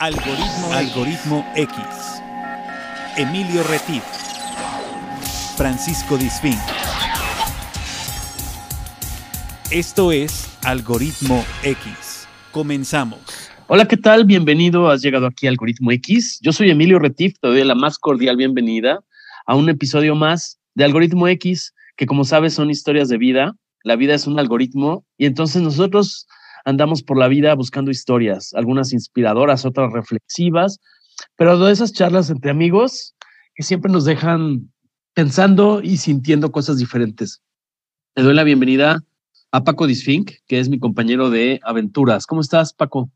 Algoritmo, Algoritmo X. Emilio Retif. Francisco Disfín. Esto es Algoritmo X. Comenzamos. Hola, ¿qué tal? Bienvenido. Has llegado aquí a Algoritmo X. Yo soy Emilio Retif. Te doy la más cordial bienvenida a un episodio más de Algoritmo X, que como sabes son historias de vida. La vida es un algoritmo y entonces nosotros andamos por la vida buscando historias, algunas inspiradoras, otras reflexivas, pero de esas charlas entre amigos que siempre nos dejan pensando y sintiendo cosas diferentes. Le doy la bienvenida a Paco Disfink, que es mi compañero de aventuras. ¿Cómo estás, Paco?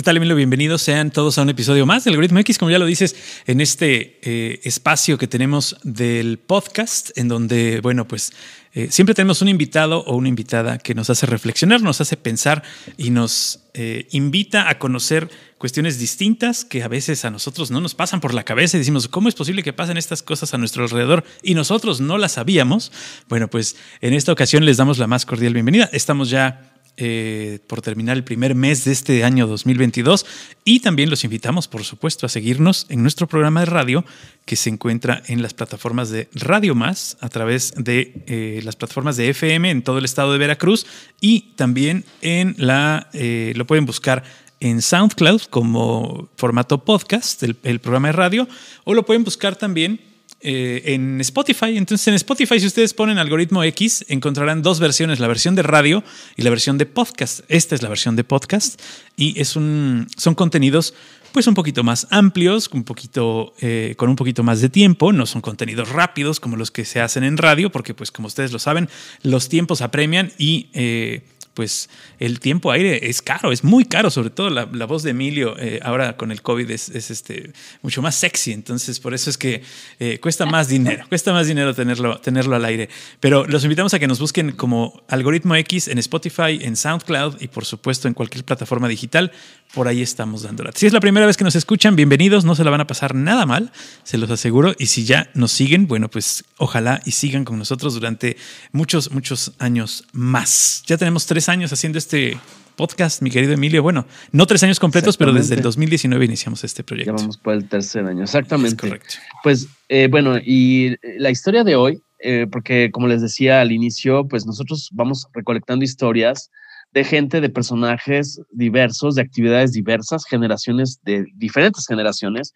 ¿Qué tal, Emilio? Bienvenidos sean todos a un episodio más del Algoritmo X, como ya lo dices, en este eh, espacio que tenemos del podcast, en donde, bueno, pues eh, siempre tenemos un invitado o una invitada que nos hace reflexionar, nos hace pensar y nos eh, invita a conocer cuestiones distintas que a veces a nosotros no nos pasan por la cabeza y decimos, ¿cómo es posible que pasen estas cosas a nuestro alrededor y nosotros no las sabíamos? Bueno, pues en esta ocasión les damos la más cordial bienvenida. Estamos ya eh, por terminar el primer mes de este año 2022 y también los invitamos, por supuesto, a seguirnos en nuestro programa de radio que se encuentra en las plataformas de Radio Más a través de eh, las plataformas de FM en todo el estado de Veracruz y también en la, eh, lo pueden buscar en SoundCloud como formato podcast, el programa de radio, o lo pueden buscar también eh, en Spotify. Entonces, en Spotify, si ustedes ponen algoritmo X, encontrarán dos versiones: la versión de radio y la versión de podcast. Esta es la versión de podcast y es un, son contenidos pues un poquito más amplios, un poquito, eh, con un poquito más de tiempo, no son contenidos rápidos como los que se hacen en radio, porque pues como ustedes lo saben, los tiempos apremian y eh, pues el tiempo aire es caro, es muy caro, sobre todo la, voz de Emilio eh, ahora con el COVID es, este, mucho más sexy, entonces por eso es que eh, cuesta más dinero, cuesta más dinero tenerlo, tenerlo al aire. Pero los invitamos a que nos busquen como Algoritmo X en Spotify, en SoundCloud y por supuesto en cualquier plataforma digital por ahí estamos dándola. Si es la primera vez que nos escuchan, bienvenidos, no se la van a pasar nada mal, se los aseguro. Y si ya nos siguen, bueno, pues ojalá y sigan con nosotros durante muchos, muchos años más. Ya tenemos tres años haciendo este podcast, mi querido Emilio. Bueno, no tres años completos, pero desde el 2019 iniciamos este proyecto. Ya vamos por el tercer año, exactamente. correcto. Pues eh, bueno, y la historia de hoy, eh, porque como les decía al inicio, pues nosotros vamos recolectando historias de gente, de personajes diversos, de actividades diversas, generaciones de diferentes generaciones,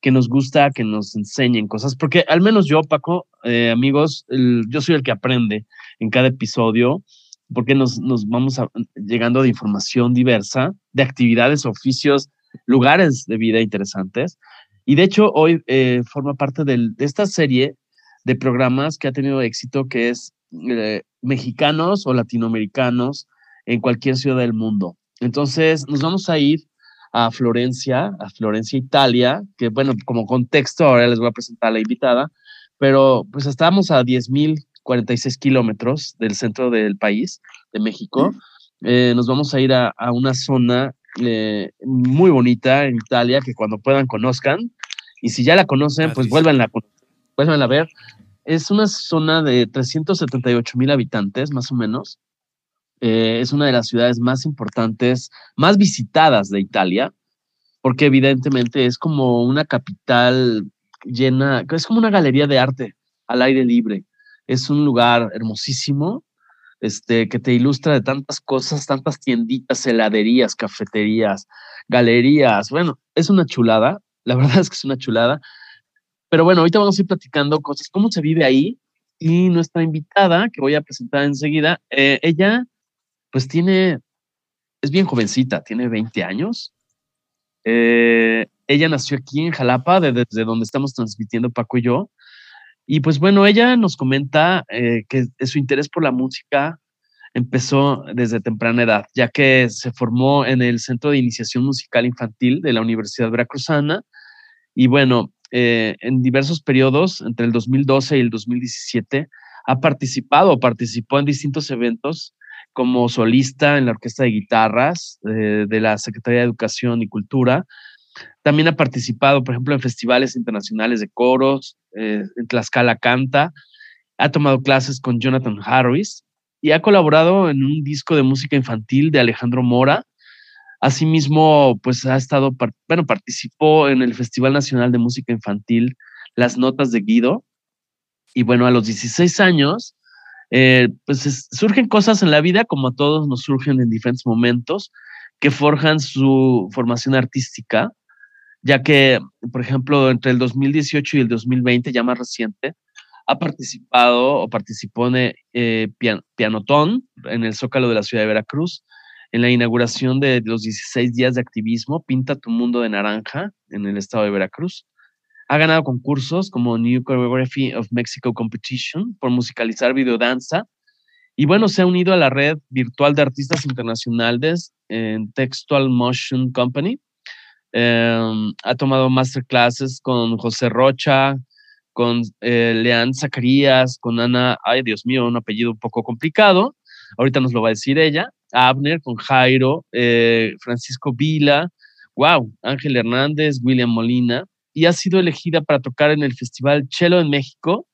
que nos gusta que nos enseñen cosas, porque al menos yo, Paco, eh, amigos, yo soy el que aprende en cada episodio, porque nos, nos vamos llegando de información diversa, de actividades, oficios, lugares de vida interesantes. Y de hecho, hoy eh, forma parte de esta serie de programas que ha tenido éxito, que es eh, mexicanos o latinoamericanos en cualquier ciudad del mundo. Entonces, nos vamos a ir a Florencia, a Florencia, Italia, que bueno, como contexto, ahora les voy a presentar a la invitada, pero pues estamos a 10.046 kilómetros del centro del país, de México. Eh, nos vamos a ir a, una zona eh, muy bonita en Italia, que cuando puedan conozcan, y si ya la conocen, pues vuelvan a, vuelvan a ver. Es una zona de 378 mil habitantes, más o menos. Eh, es una de las ciudades más importantes, más visitadas de Italia, porque evidentemente es como una capital llena, es como una galería de arte al aire libre. Es un lugar hermosísimo, este, que te ilustra de tantas cosas, tantas tienditas, heladerías, cafeterías, galerías. Bueno, es una chulada, la verdad es que es una chulada. Pero bueno, ahorita vamos a ir platicando cosas, cómo se vive ahí. Y nuestra invitada, que voy a presentar enseguida, eh, ella pues tiene, es bien jovencita, tiene 20 años. Eh, ella nació aquí en Jalapa, desde donde estamos transmitiendo Paco y yo. Y pues bueno, ella nos comenta eh, que su interés por la música empezó desde temprana edad, ya que se formó en el Centro de Iniciación Musical Infantil de la Universidad Veracruzana. Y bueno, eh, en diversos periodos, entre el 2012 y el 2017, ha participado, participó en distintos eventos como solista en la Orquesta de Guitarras eh, de la Secretaría de Educación y Cultura. También ha participado, por ejemplo, en festivales internacionales de coros, eh, en Tlaxcala Canta. Ha tomado clases con Jonathan Harris y ha colaborado en un disco de música infantil de Alejandro Mora. Asimismo, pues ha estado, bueno, participó en el Festival Nacional de Música Infantil, Las Notas de Guido. Y bueno, a los 16 años, eh, pues surgen cosas en la vida, como a todos nos surgen en diferentes momentos, que forjan su formación artística, ya que, por ejemplo, entre el 2018 y el 2020, ya más reciente, ha participado o participó en eh, Pianotón en el Zócalo de la ciudad de Veracruz, en la inauguración de los 16 días de activismo Pinta tu mundo de naranja en el estado de Veracruz. Ha ganado concursos como New Choreography of Mexico Competition por musicalizar videodanza. Y bueno, se ha unido a la red virtual de artistas internacionales en Textual Motion Company. Em, ha tomado masterclasses con José Rocha, con eh, Leanne Zacarías, con Ana, ay Dios mío, un apellido un poco complicado, ahorita nos lo va a decir ella, Abner, con Jairo, eh, Francisco Vila, wow, Ángel Hernández, William Molina, y ha sido elegida para tocar en el Festival Chelo en México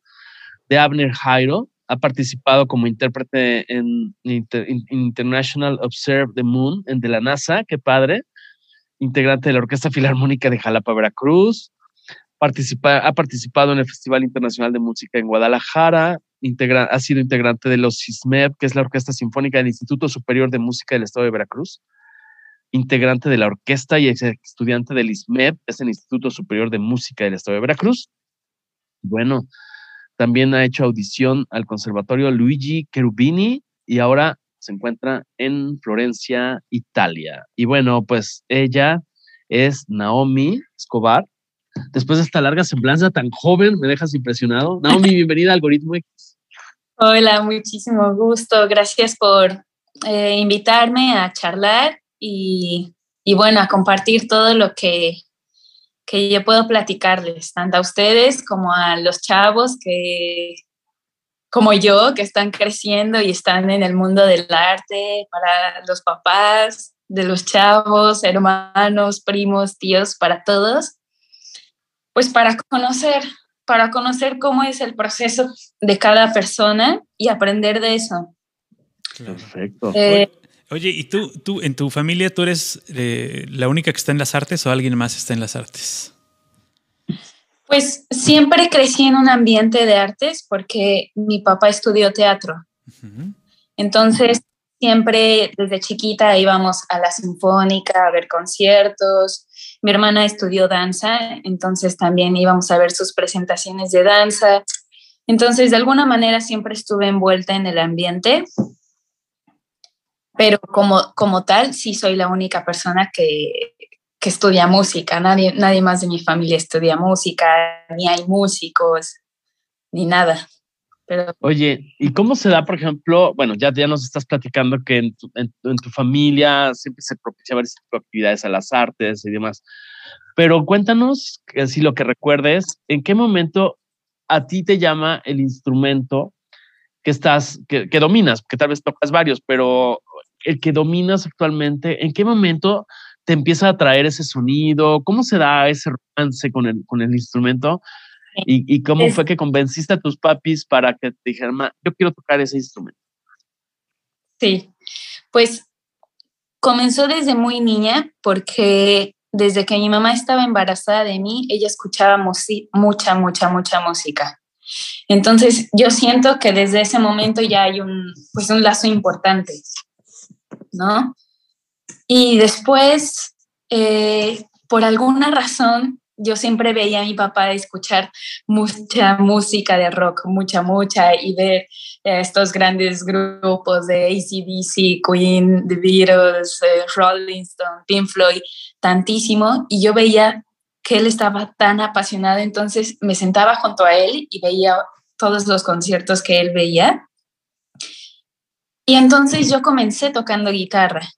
de Abner Jairo. Ha participado como intérprete en International Observe the Moon en de la NASA, qué padre. Integrante de la Orquesta Filarmónica de Jalapa, Veracruz ha participado en el Festival Internacional de Música en Guadalajara, ha sido integrante de los CISMEP, que es la Orquesta Sinfónica del Instituto Superior de Música del Estado de Veracruz, integrante de la orquesta y estudiante del ISMEP, es el Instituto Superior de Música del Estado de Veracruz. Bueno, también ha hecho audición al Conservatorio Luigi Cherubini y ahora se encuentra en Florencia, Italia. Y bueno, pues ella es Naomi Escobar, después de esta larga semblanza tan joven, me dejas impresionado. Naomi, bienvenida a Algoritmo X. Hola, muchísimo gusto. Gracias por eh, invitarme a charlar y, bueno, a compartir todo lo que, que yo puedo platicarles, tanto a ustedes como a los chavos que, como yo, que están creciendo y están en el mundo del arte, para los papás de los chavos, hermanos, primos, tíos, para todos pues para conocer, para conocer cómo es el proceso de cada persona y aprender de eso. Perfecto. Eh, Oye, ¿y tú, tú, en tu familia, tú eres eh, la única que está en las artes o alguien más está en las artes? Pues siempre crecí en un ambiente de artes porque mi papá estudió teatro. Entonces, siempre desde chiquita íbamos a la sinfónica a ver conciertos, mi hermana estudió danza, entonces también íbamos a ver sus presentaciones de danza. Entonces, de alguna manera siempre estuve envuelta en el ambiente, pero como, como tal, sí soy la única persona que, que estudia música. Nadie, nadie más de mi familia estudia música, ni hay músicos, ni nada. Oye, ¿y cómo se da, por ejemplo, bueno, ya, ya nos estás platicando que en tu, en, tu familia siempre se propicia varias actividades a las artes y demás, pero cuéntanos, si lo que recuerdes, ¿en qué momento a ti te llama el instrumento que estás, que, que dominas, que tal vez tocas varios, pero el que dominas actualmente, ¿en qué momento te empieza a traer ese sonido? ¿Cómo se da ese romance con el, con el instrumento? ¿Y, cómo fue que convenciste a tus papis para que te dijeran, yo quiero tocar ese instrumento? Sí, pues comenzó desde muy niña porque desde que mi mamá estaba embarazada de mí, ella escuchaba mucha, mucha, mucha música. Entonces yo siento que desde ese momento ya hay un, pues un lazo importante, ¿no? Y después, eh, por alguna razón, yo siempre veía a mi papá escuchar mucha música de rock, mucha, mucha, y ver estos grandes grupos de ACDC, Queen, The Beatles, eh, Rolling Stone, Pink Floyd, tantísimo, y yo veía que él estaba tan apasionado, entonces me sentaba junto a él y veía todos los conciertos que él veía. Y entonces yo comencé tocando guitarra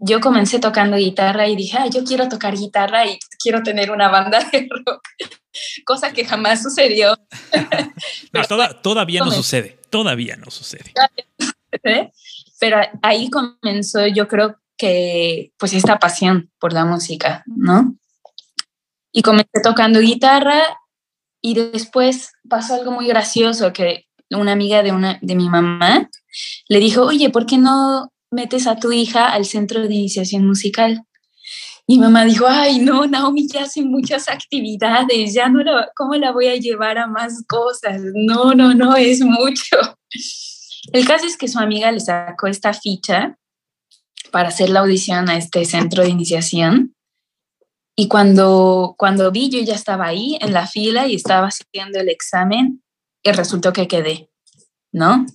yo comencé tocando guitarra y dije, yo quiero tocar guitarra y quiero tener una banda de rock, cosa que jamás sucedió. todavía no sucede, todavía no sucede. Pero ahí comenzó, yo creo que, pues esta pasión por la música, ¿no? Y comencé tocando guitarra y después pasó algo muy gracioso que una amiga de, una, de mi mamá le dijo, oye, ¿por qué no metes a tu hija al centro de iniciación musical? Y mamá dijo, ay, no, Naomi ya hace muchas actividades, ya no la, ¿cómo la voy a llevar a más cosas? No, no, no, es mucho. El caso es que su amiga le sacó esta ficha para hacer la audición a este centro de iniciación. Y cuando, cuando vi, yo ya estaba ahí en la fila y estaba haciendo el examen y resultó que quedé, ¿no?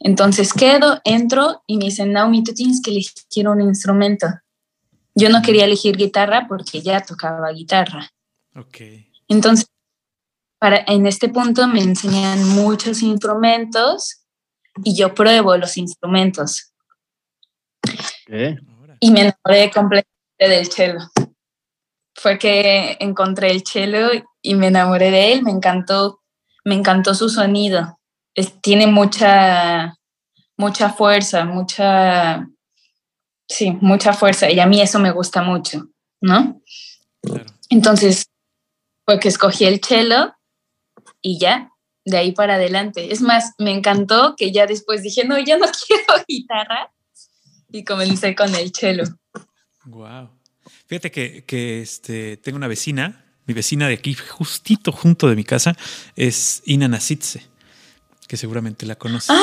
Entonces quedo, entro y me dicen, Naomi, tú tienes que elegir un instrumento. Yo no quería elegir guitarra porque ya tocaba guitarra. Ok. Entonces, para, en este punto me enseñan muchos instrumentos y yo pruebo los instrumentos. Y me enamoré completamente del cello. Fue que encontré el cello y me enamoré de él, me encantó, me encantó su sonido. Tiene mucha, mucha fuerza, mucha, sí, mucha fuerza y a mí eso me gusta mucho, ¿no? Entonces, fue que escogí el cello y ya, de ahí para adelante. Es más, me encantó que ya después dije, no, ya no quiero guitarra y comencé con el cello. Wow. Fíjate que, que este, tengo una vecina, mi vecina de aquí, justito junto de mi casa, es Ina Nasitze, que seguramente la conoces. Ah,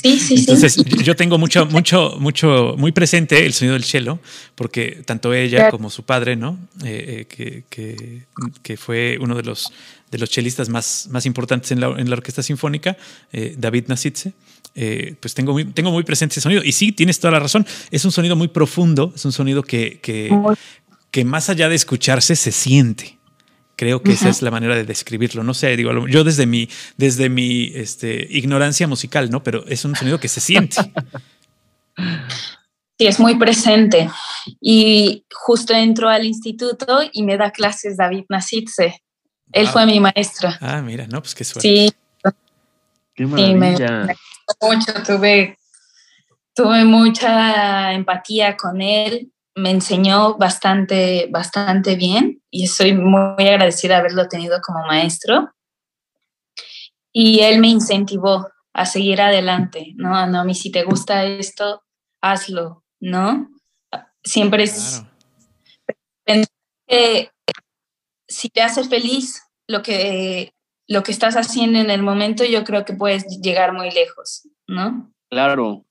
sí, sí, Entonces, yo tengo mucho, mucho, mucho, muy presente el sonido del cello, porque tanto ella como su padre, ¿no? Eh, eh, que, que, fue uno de los, de los chelistas más, más importantes en la, en la orquesta sinfónica, eh, David Nasitze, pues tengo muy, tengo muy presente ese sonido. Y sí, tienes toda la razón. Es un sonido muy profundo, es un sonido que, que, que más allá de escucharse se siente. Creo que esa es la manera de describirlo. No sé, digo, yo desde mi, desde mi este, ignorancia musical, ¿no? Pero es un sonido que se siente. Sí, es muy presente. Y justo entro al instituto y me da clases David Nasitze. Él fue mi maestro. Ah, mira, no, pues qué suerte. Sí. Qué maravilla. mucho, tuve, tuve mucha empatía con él me enseñó bastante, bastante bien y estoy muy agradecida de haberlo tenido como maestro. Y él me incentivó a seguir adelante, ¿no? No, a mí si te gusta esto, hazlo, ¿no? Siempre es que si te hace feliz lo que, lo que estás haciendo en el momento, yo creo que puedes llegar muy lejos, ¿no? Claro,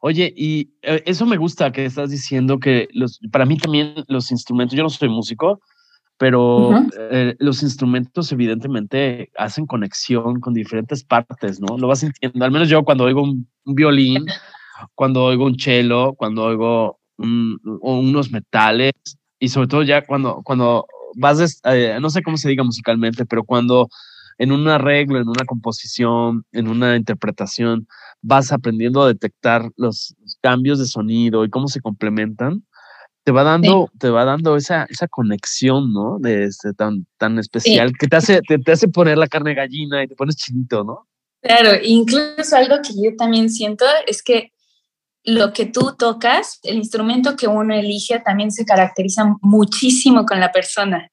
Oye, y eh, eso me gusta que estás diciendo que los, para mí también los instrumentos, yo no soy músico, pero eh, los instrumentos evidentemente hacen conexión con diferentes partes, ¿no? Lo vas sintiendo, al menos yo cuando oigo un, violín, cuando oigo un cello, cuando oigo unos metales y sobre todo ya cuando, cuando vas, eh, no sé cómo se diga musicalmente, pero cuando en un arreglo, en una composición, en una interpretación, vas aprendiendo a detectar los cambios de sonido y cómo se complementan, te va dando, te va dando esa, esa conexión, ¿no? De este, tan, tan especial que te hace, te, hace poner la carne gallina y te pones chinito, ¿no? Claro, incluso algo que yo también siento es que lo que tú tocas, el instrumento que uno elige también se caracteriza muchísimo con la persona.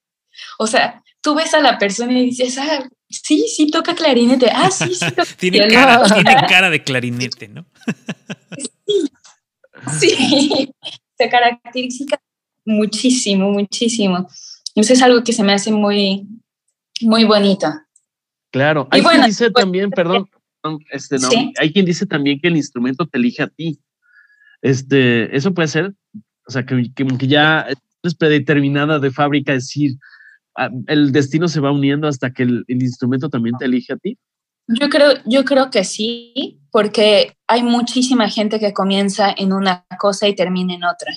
O sea, tú ves a la persona y dices, ah, sí, sí toca clarinete. Ah, sí, sí toca tiene, cara, tiene cara de clarinete, ¿no? sí, sí, se caracteriza muchísimo, muchísimo. Eso es algo que se me hace muy, muy bonito. Claro, hay quien dice pues, también, perdón, este, no, hay quien dice también que el instrumento te elige a ti. Este, eso puede ser, o sea, que, que ya es predeterminada de fábrica decir, el destino se va uniendo hasta que el, instrumento también te elige a ti? Yo creo, yo creo que sí, porque hay muchísima gente que comienza en una cosa y termina en otra.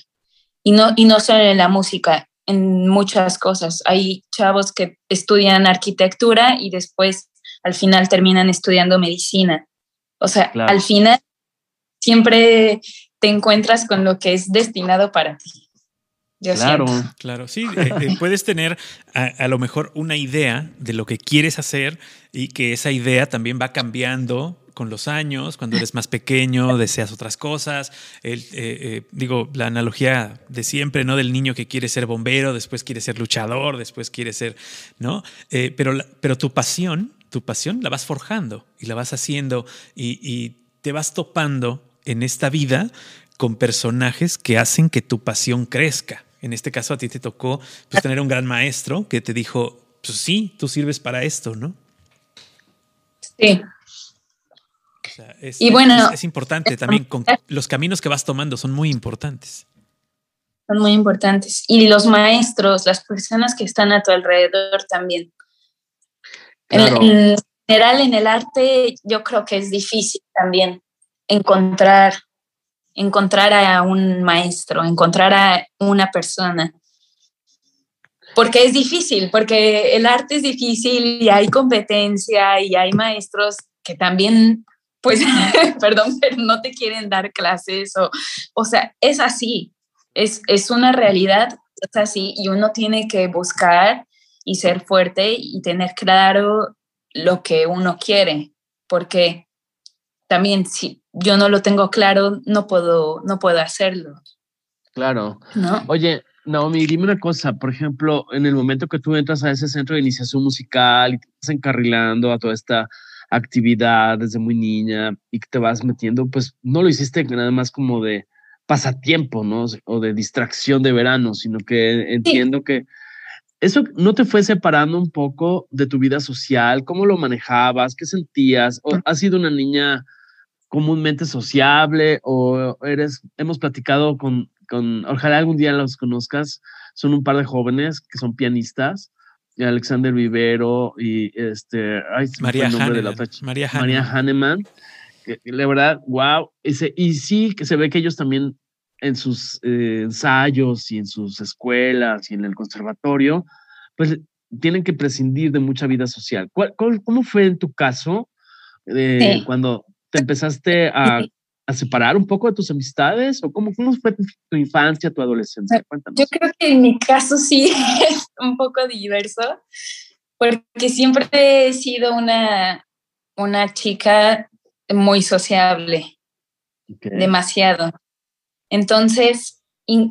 Y no, y no solo en la música, en muchas cosas. Hay chavos que estudian arquitectura y después al final terminan estudiando medicina. O sea, al final siempre te encuentras con lo que es destinado para ti claro, claro, sí, eh, eh, puedes tener a, lo mejor una idea de lo que quieres hacer y que esa idea también va cambiando con los años, cuando eres más pequeño, deseas otras cosas. Eh, digo, la analogía de siempre, ¿no? Del niño que quiere ser bombero, después quiere ser luchador, después quiere ser, ¿no? pero, pero tu pasión, tu pasión la vas forjando y la vas haciendo y, y te vas topando en esta vida con personajes que hacen que tu pasión crezca. En este caso a ti te tocó pues, tener un gran maestro que te dijo, pues sí, tú sirves para esto, ¿no? Sí. es, y bueno, es, importante también, con los caminos que vas tomando son muy importantes. Son muy importantes. Y los maestros, las personas que están a tu alrededor también. En, general, en el arte, yo creo que es difícil también encontrar, encontrar a un maestro, encontrar a una persona. Porque es difícil, porque el arte es difícil y hay competencia y hay maestros que también, pues, perdón, pero no te quieren dar clases o, o sea, es así, es, es una realidad, es así y uno tiene que buscar y ser fuerte y tener claro lo que uno quiere, porque también si yo no lo tengo claro, no puedo, no puedo hacerlo. Claro. ¿No? Oye, Naomi, dime una cosa, por ejemplo, en el momento que tú entras a ese centro de iniciación musical y te estás encarrilando a toda esta actividad desde muy niña y que te vas metiendo, pues no lo hiciste nada más como de pasatiempo, ¿no? O de distracción de verano, sino que entiendo que eso no te fue separando un poco de tu vida social, cómo lo manejabas, qué sentías, o has sido una niña comúnmente sociable o eres, hemos platicado con ojalá algún día los conozcas, son un par de jóvenes que son pianistas, Alexander Vivero y este, María, Hahnemann, María, Hahnemann. que, la verdad, wow, ese, y sí que se ve que ellos también en sus eh, ensayos y en sus escuelas y en el conservatorio, pues tienen que prescindir de mucha vida social. cómo fue en tu caso eh, cuando te empezaste a separar un poco de tus amistades? ¿O cómo, cómo fue tu, infancia, tu adolescencia? Cuéntanos. Yo creo que en mi caso sí es un poco diverso, porque siempre he sido una, una chica muy sociable, demasiado. Entonces,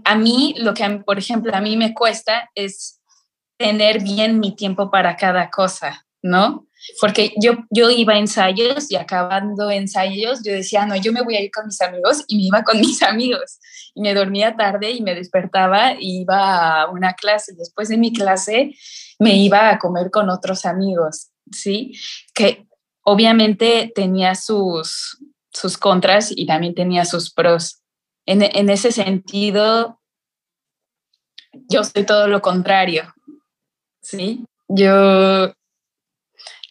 a mí, lo que, por ejemplo, a mí me cuesta es tener bien mi tiempo para cada cosa, ¿no? Porque yo, yo iba a ensayos y acabando ensayos yo decía, no, yo me voy a ir con mis amigos y me iba con mis amigos y me dormía tarde y me despertaba y iba a una clase. Después de mi clase me iba a comer con otros amigos, ¿sí? Que obviamente tenía sus, sus contras y también tenía sus pros. En, en ese sentido, yo soy todo lo contrario, ¿sí? Yo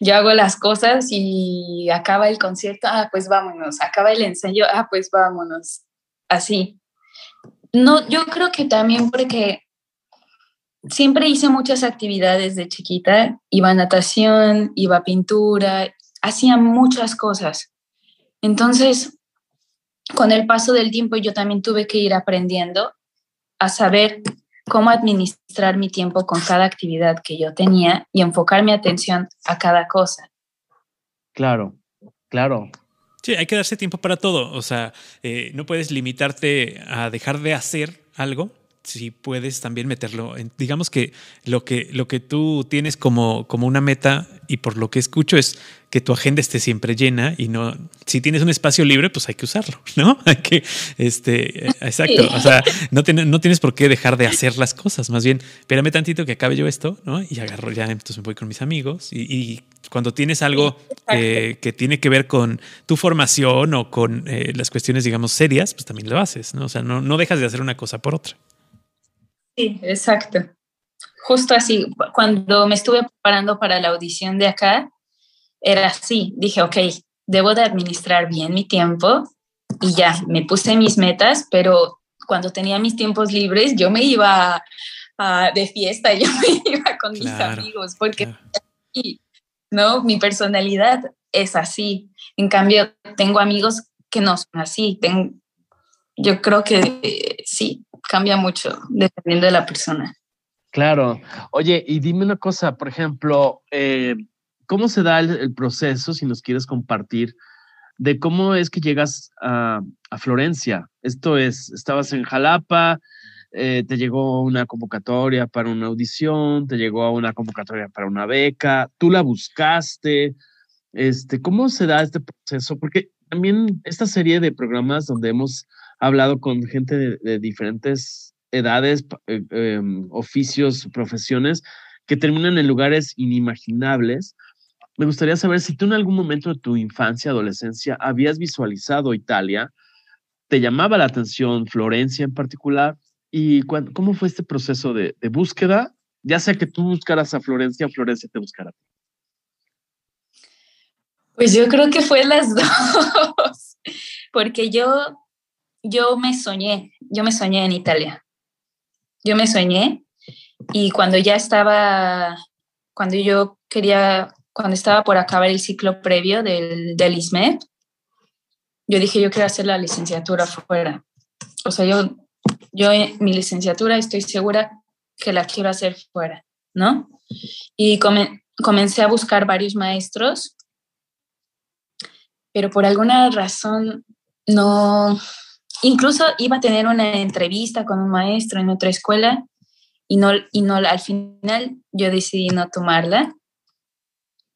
yo hago las cosas y acaba el concierto, ah, pues vámonos, acaba el ensayo, ah, pues vámonos, así. No, yo creo que también porque siempre hice muchas actividades de chiquita, iba a natación, iba a pintura, hacía muchas cosas. Entonces, con el paso del tiempo yo también tuve que ir aprendiendo a saber cómo administrar mi tiempo con cada actividad que yo tenía y enfocar mi atención a cada cosa. Claro, claro. Sí, hay que darse tiempo para todo. O sea, eh, no puedes limitarte a dejar de hacer algo si puedes también meterlo en, digamos que lo que lo que tú tienes como, como una meta y por lo que escucho es que tu agenda esté siempre llena y no, si tienes un espacio libre, pues hay que usarlo, ¿no? Hay que, este, exacto, o sea, no, no tienes por qué dejar de hacer las cosas, más bien, espérame tantito que acabe yo esto, ¿no? Y agarro ya, entonces me voy con mis amigos y, cuando tienes algo eh, que tiene que ver con tu formación o con eh, las cuestiones, digamos, serias, pues también lo haces, ¿no? O sea, no, no dejas de hacer una cosa por otra. Sí, exacto. Justo así, cuando me estuve preparando para la audición de acá, era así. Dije, ok, debo de administrar bien mi tiempo y ya, me puse mis metas, pero cuando tenía mis tiempos libres, yo me iba de fiesta, yo me iba con mis amigos, porque ¿no? Mi personalidad es así. En cambio, tengo amigos que no son así. yo creo que sí, cambia mucho dependiendo de la persona. Claro. Oye, y dime una cosa, por ejemplo, eh, ¿Cómo se da el, proceso, si nos quieres compartir, de cómo es que llegas a, Florencia? Esto es, estabas en Jalapa, eh, te llegó una convocatoria para una audición, te llegó una convocatoria para una beca, tú la buscaste. Este, ¿Cómo se da este proceso? Porque también esta serie de programas donde hemos hablado con gente de, diferentes edades, eh, em, oficios, profesiones, que terminan en lugares inimaginables. Me gustaría saber si tú en algún momento de tu infancia, adolescencia, habías visualizado Italia, te llamaba la atención Florencia en particular, y cómo fue este proceso de, de búsqueda, ya sea que tú buscaras a Florencia o Florencia te buscara a ti. Pues yo creo que fue las dos, porque yo, yo me soñé, yo me soñé en Italia. Yo me soñé y cuando ya estaba, cuando yo quería, cuando estaba por acabar el ciclo previo del, del ISMED, yo dije, yo quiero hacer la licenciatura fuera. O sea, yo, yo mi licenciatura estoy segura que la quiero hacer fuera, ¿no? Y comencé a buscar varios maestros pero por alguna razón no, incluso iba a tener una entrevista con un maestro en otra escuela y no, y no al final yo decidí no tomarla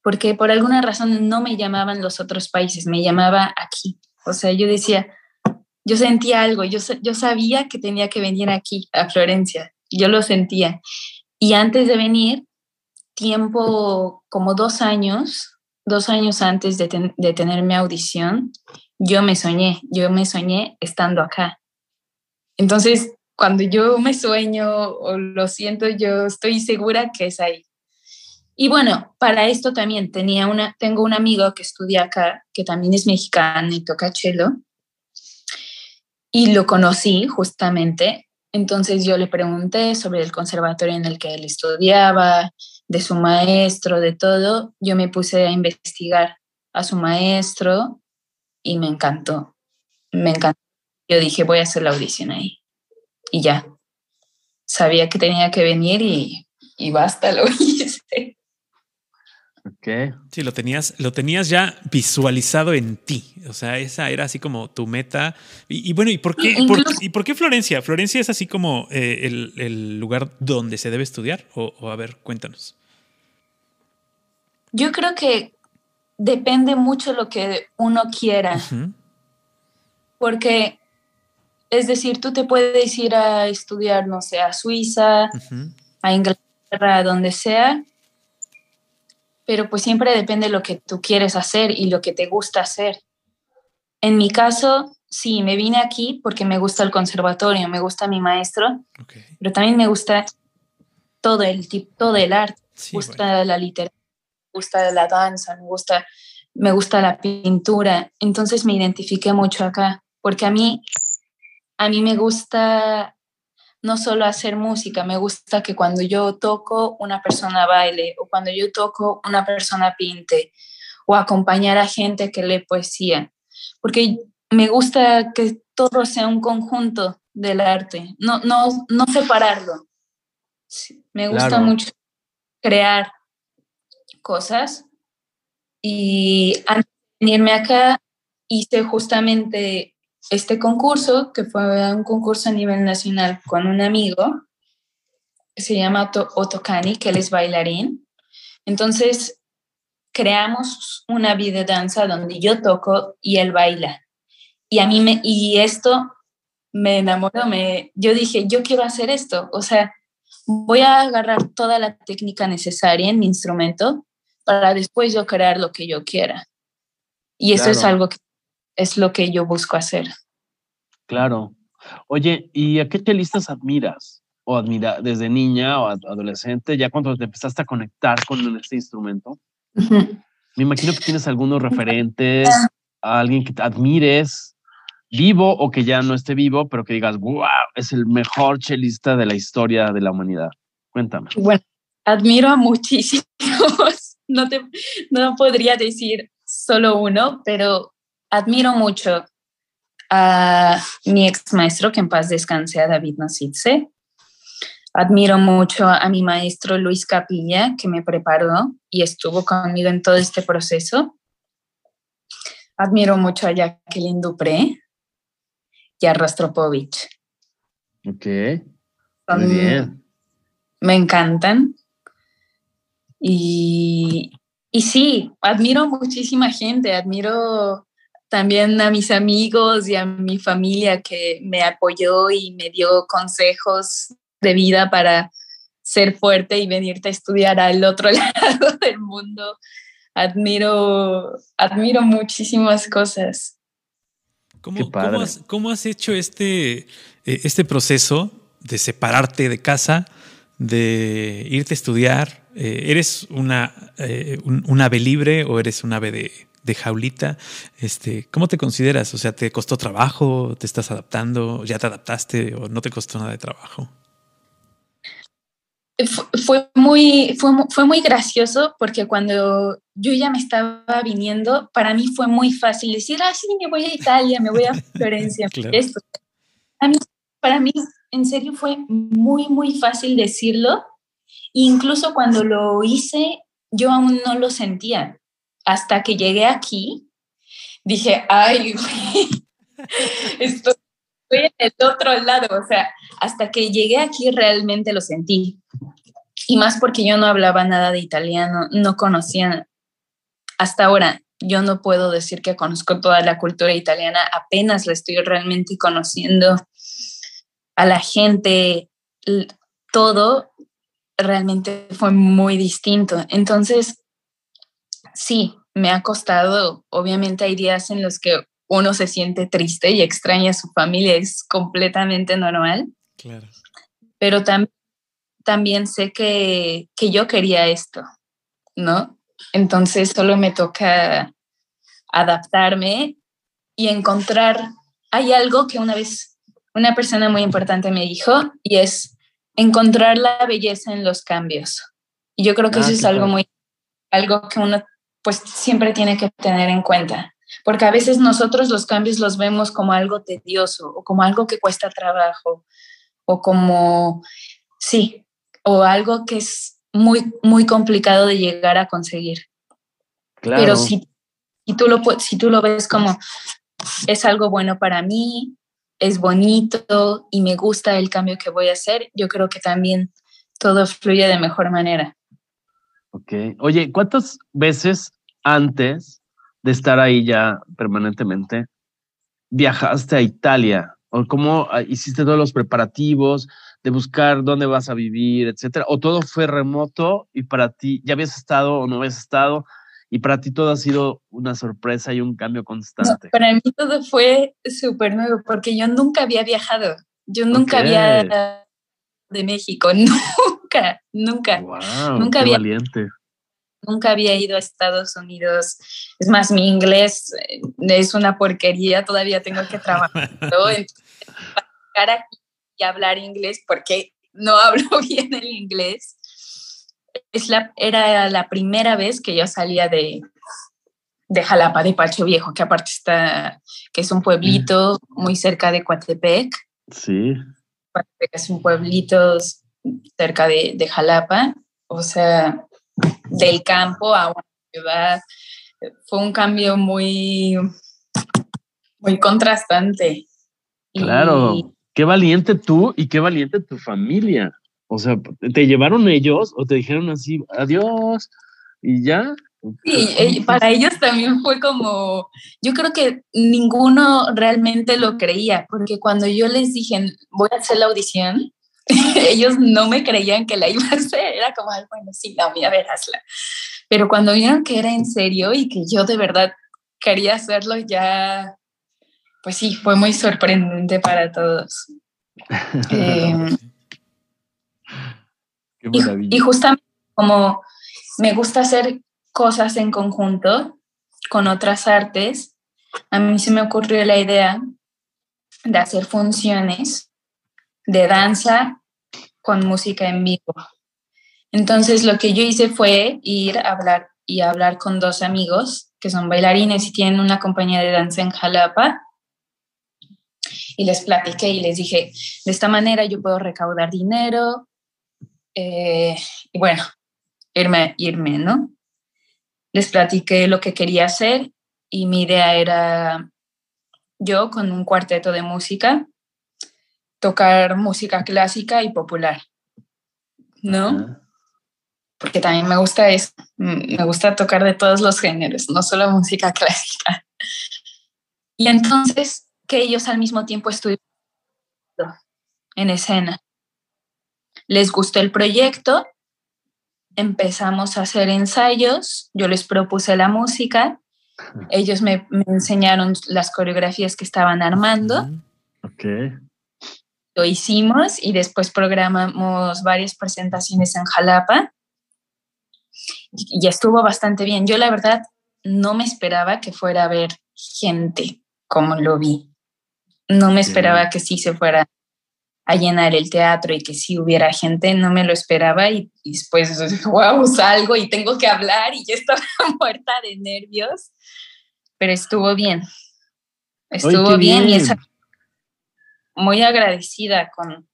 porque por alguna razón no me llamaban los otros países, me llamaba aquí. O sea, yo decía, yo sentía algo, yo, yo sabía que tenía que venir aquí, a Florencia, yo lo sentía. Y antes de venir, tiempo como dos años, dos años antes de, tener mi audición, yo me soñé, yo me soñé estando acá. Entonces, cuando yo me sueño o lo siento, yo estoy segura que es ahí. Y bueno, para esto también tenía una, tengo un amigo que estudia acá, que también es mexicano y toca cello, y lo conocí justamente. Entonces yo le pregunté sobre el conservatorio en el que él estudiaba, de su maestro, de todo, yo me puse a investigar a su maestro y me encantó. Me encantó. Yo dije, voy a hacer la audición ahí. Y ya. Sabía que tenía que venir y, y basta, lo hice. Ok. Sí, lo tenías, lo tenías ya visualizado en ti. O sea, esa era así como tu meta. Y, bueno, ¿y por qué, ¿y por qué Florencia? ¿Florencia es así como eh, el, lugar donde se debe estudiar? O, a ver, cuéntanos. Yo creo que depende mucho lo que uno quiera. Porque, es decir, tú te puedes ir a estudiar, no sé, a Suiza, a Inglaterra, a donde sea pero pues siempre depende de lo que tú quieres hacer y lo que te gusta hacer. En mi caso, sí, me vine aquí porque me gusta el conservatorio, me gusta mi maestro, pero también me gusta todo el todo el arte, me gusta la literatura, gusta la danza, me gusta, me gusta la pintura. Entonces me identifiqué mucho acá, porque a mí, a mí me gusta no solo hacer música, me gusta que cuando yo toco una persona baile o cuando yo toco una persona pinte o acompañar a gente que lee poesía, porque me gusta que todo sea un conjunto del arte, no, no, no separarlo. Me gusta mucho crear cosas y antes de venirme acá hice justamente este concurso, que fue un concurso a nivel nacional con un amigo, se llama Otokani, que él es bailarín. Entonces, creamos una danza donde yo toco y él baila. Y a mí me, y esto me enamoró, me, yo dije, yo quiero hacer esto, o sea, voy a agarrar toda la técnica necesaria en mi instrumento para después yo crear lo que yo quiera. Y eso es algo que es lo que yo busco hacer. Claro. Oye, ¿y a qué chelistas admiras? O admira desde niña o adolescente, ya cuando te empezaste a conectar con este instrumento. Me imagino que tienes algunos referentes, a alguien que te admires, vivo o que ya no esté vivo, pero que digas, wow, es el mejor chelista de la historia de la humanidad. Cuéntame. Bueno, admiro a muchísimos. No, te, no podría decir solo uno, pero admiro mucho a mi ex maestro, que en paz descanse, a David Nasitze. Admiro mucho a mi maestro Luis Capilla, que me preparó y estuvo conmigo en todo este proceso. Admiro mucho a Jacqueline Dupré y a Rostropovich. Ok. Muy bien. Me encantan. Y, y sí, admiro muchísima gente, admiro también a mis amigos y a mi familia que me apoyó y me dio consejos de vida para ser fuerte y venirte a estudiar al otro lado del mundo. Admiro, admiro muchísimas cosas. ¿Cómo, ¿cómo, has, hecho este, eh, este proceso de separarte de casa, de irte a estudiar? Eh, ¿Eres una, eh, un, ave libre o eres un ave de, de, jaulita? Este, ¿Cómo te consideras? O sea, ¿te costó trabajo? ¿Te estás adaptando? ¿Ya te adaptaste o no te costó nada de trabajo? fue muy, fue, fue, muy gracioso porque cuando yo ya me estaba viniendo, para mí fue muy fácil decir, ah, sí, me voy a Italia, me voy a Florencia. Esto. para mí, en serio, fue muy, muy fácil decirlo. Incluso cuando lo hice, yo aún no lo sentía. Hasta que llegué aquí, dije, ay, estoy en el otro lado. O sea, hasta que llegué aquí realmente lo sentí y más porque yo no hablaba nada de italiano, no conocía, hasta ahora yo no puedo decir que conozco toda la cultura italiana, apenas la estoy realmente conociendo a la gente, todo realmente fue muy distinto. Entonces, sí, me ha costado, obviamente hay días en los que uno se siente triste y extraña a su familia, es completamente normal. Claro. Pero también también sé que, yo quería esto, ¿no? Entonces solo me toca adaptarme y encontrar, hay algo que una vez una persona muy importante me dijo y es encontrar la belleza en los cambios. Y yo creo que ah, eso es algo muy, algo que uno pues siempre tiene que tener en cuenta, porque a veces nosotros los cambios los vemos como algo tedioso o como algo que cuesta trabajo o como, sí, o algo que es muy, muy complicado de llegar a conseguir. Claro. Pero si, tú lo, si tú lo ves como es algo bueno para mí, es bonito y me gusta el cambio que voy a hacer, yo creo que también todo fluye de mejor manera. Ok. Oye, ¿cuántas veces antes de estar ahí ya permanentemente viajaste a Italia? ¿O cómo ah, hiciste todos los preparativos? de buscar dónde vas a vivir, etcétera? ¿O todo fue remoto y para ti ya habías estado o no habías estado y para ti todo ha sido una sorpresa y un cambio constante? para mí todo fue súper nuevo porque yo nunca había viajado. Yo nunca había de México, nunca, nunca. Wow, nunca había valiente. Nunca había ido a Estados Unidos. Es más, mi inglés eh, es una porquería, todavía tengo que trabajar. para aquí y hablar inglés porque no hablo bien el inglés. Es la, era la primera vez que yo salía de, de Jalapa, de Pacho Viejo, que aparte está, que es un pueblito muy cerca de Coatepec. Sí. Es un pueblito cerca de, de Jalapa, o sea, del campo a una ciudad. Fue un cambio muy, muy contrastante. Claro qué valiente tú y qué valiente tu familia. O sea, ¿te llevaron ellos o te dijeron así, adiós y ya? Sí, para ellos también fue como, yo creo que ninguno realmente lo creía, porque cuando yo les dije, voy a hacer la audición, ellos no me creían que la iba a hacer, era como, bueno, sí, no, mira, verásla. Pero cuando vieron que era en serio y que yo de verdad quería hacerlo, ya pues sí, fue muy sorprendente para todos. Em, y, justamente como me gusta hacer cosas en conjunto con otras artes, a mí se me ocurrió la idea de hacer funciones de danza con música en vivo. Entonces lo que yo hice fue ir a hablar y hablar con dos amigos que son bailarines y tienen una compañía de danza en Jalapa y les platiqué y les dije, de esta manera yo puedo recaudar dinero eh, y bueno, irme, irme, ¿no? Les platiqué lo que quería hacer y mi idea era yo con un cuarteto de música tocar música clásica y popular, ¿no? Porque también me gusta eso, me gusta tocar de todos los géneros, no solo música clásica. Y entonces que ellos al mismo tiempo estuvieron en escena. Les gustó el proyecto, empezamos a hacer ensayos, yo les propuse la música, ellos me, enseñaron las coreografías que estaban armando. Ok. Lo hicimos y después programamos varias presentaciones en Jalapa y estuvo bastante bien. Yo la verdad no me esperaba que fuera a ver gente como lo vi. No me esperaba que sí se fuera a llenar el teatro y que sí hubiera gente, no me lo esperaba y, después, wow, salgo y tengo que hablar y yo estaba muerta de nervios, pero estuvo bien. Estuvo bien. y es muy agradecida con,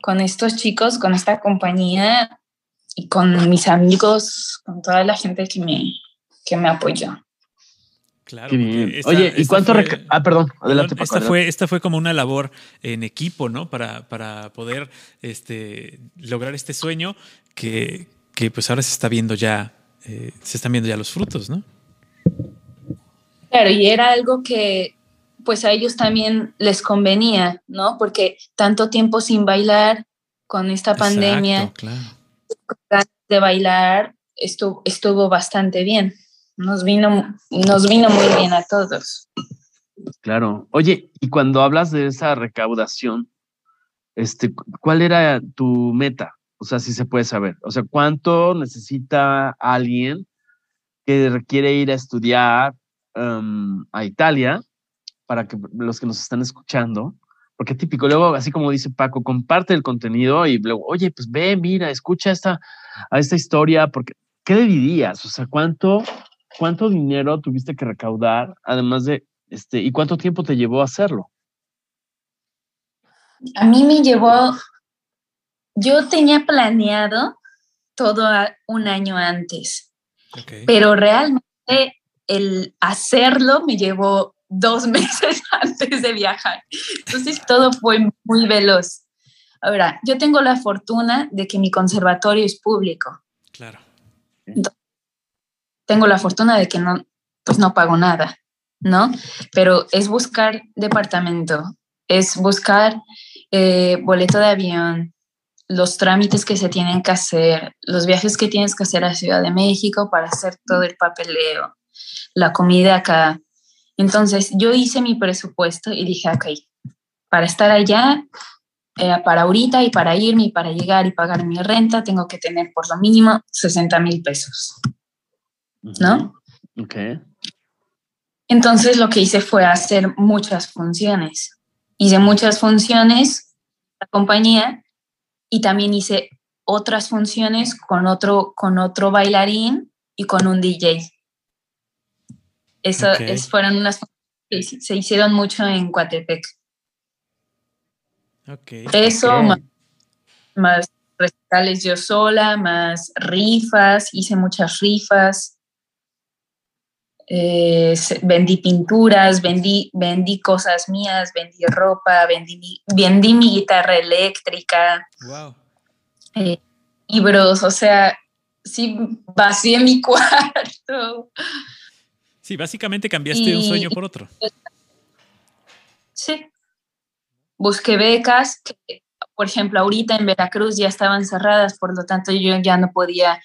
con estos chicos, con esta compañía y con mis amigos, con toda la gente que me, que me apoyó. Claro. Oye, ¿y cuánto? ah, perdón, adelante. esta, Fue, esta fue como una labor en equipo, ¿no? Para, para poder este, lograr este sueño que, que, pues ahora se está viendo ya, eh, se están viendo ya los frutos, ¿no? Claro, y era algo que pues a ellos también les convenía, ¿no? Porque tanto tiempo sin bailar con esta pandemia, claro. de bailar, estuvo, estuvo bastante bien nos vino, nos vino muy bien a todos. Claro. Oye, y cuando hablas de esa recaudación, este, ¿cuál era tu meta? O sea, si se puede saber. O sea, ¿cuánto necesita alguien que requiere ir a estudiar um, a Italia para que los que nos están escuchando? Porque típico, luego, así como dice Paco, comparte el contenido y luego, oye, pues ve, mira, escucha esta, a esta historia, porque, ¿qué dirías? O sea, ¿cuánto ¿cuánto dinero tuviste que recaudar? Además de, este, ¿y cuánto tiempo te llevó a hacerlo? A mí me llevó, yo tenía planeado todo un año antes, pero realmente el hacerlo me llevó dos meses antes de viajar. Entonces todo fue muy veloz. Ahora, yo tengo la fortuna de que mi conservatorio es público. Claro tengo la fortuna de que no, pues no pago nada, ¿no? Pero es buscar departamento, es buscar eh, boleto de avión, los trámites que se tienen que hacer, los viajes que tienes que hacer a Ciudad de México para hacer todo el papeleo, la comida acá. Entonces yo hice mi presupuesto y dije, ok, para estar allá, eh, para ahorita y para irme y para llegar y pagar mi renta, tengo que tener por lo mínimo 60 mil pesos. ¿No? Ok. Entonces lo que hice fue hacer muchas funciones. Hice muchas funciones la compañía y también hice otras funciones con otro, con otro bailarín y con un DJ. Eso fueron unas que se hicieron mucho en Coatepec. Okay. Eso, Más, más recitales yo sola, más rifas, hice muchas rifas. Eh, vendí pinturas, vendí, vendí cosas mías, vendí ropa, vendí mi, vendí mi guitarra eléctrica, eh, libros, o sea, sí, vacié mi cuarto. Sí, básicamente cambiaste un sueño por otro. Sí. Busqué becas que, por ejemplo, ahorita en Veracruz ya estaban cerradas, por lo tanto yo ya no podía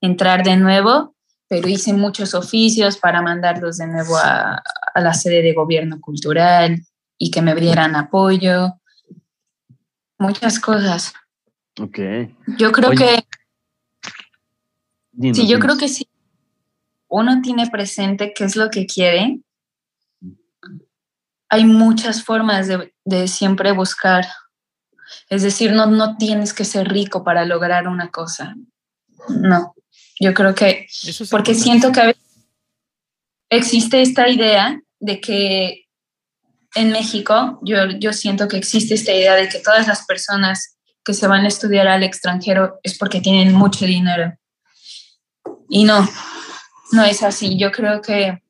entrar de nuevo pero hice muchos oficios para mandarlos de nuevo a, la sede de gobierno cultural y que me dieran apoyo. Muchas cosas. Ok. Yo creo que... sí, yo creo que si uno tiene presente qué es lo que quiere, hay muchas formas de, de siempre buscar. Es decir, no, no tienes que ser rico para lograr una cosa. No. Yo creo que, porque siento que a veces existe esta idea de que en México, yo, yo siento que existe esta idea de que todas las personas que se van a estudiar al extranjero es porque tienen mucho dinero. Y no, no es así. Yo creo que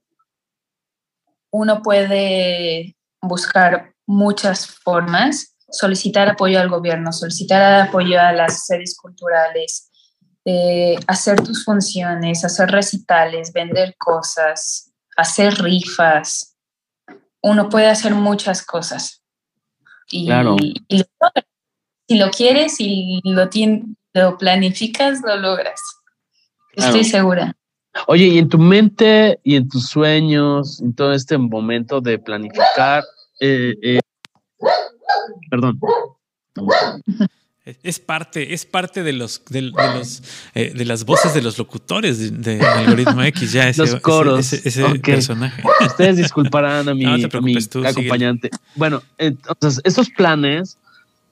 uno puede buscar muchas formas, solicitar apoyo al gobierno, solicitar apoyo a las sedes culturales, eh, hacer tus funciones, hacer recitales, vender cosas, hacer rifas, uno puede hacer muchas cosas. Y, claro. si lo quieres y lo, lo planificas, lo logras. Estoy segura. Oye, y en tu mente y en tus sueños, en todo este momento de planificar, eh, eh, perdón. Es parte, es parte de los de, los eh, de las voces de los locutores de, algoritmo X, ya ese, los coros, ese, personaje. Ustedes disculparán a mi, acompañante. Bueno, entonces, estos planes,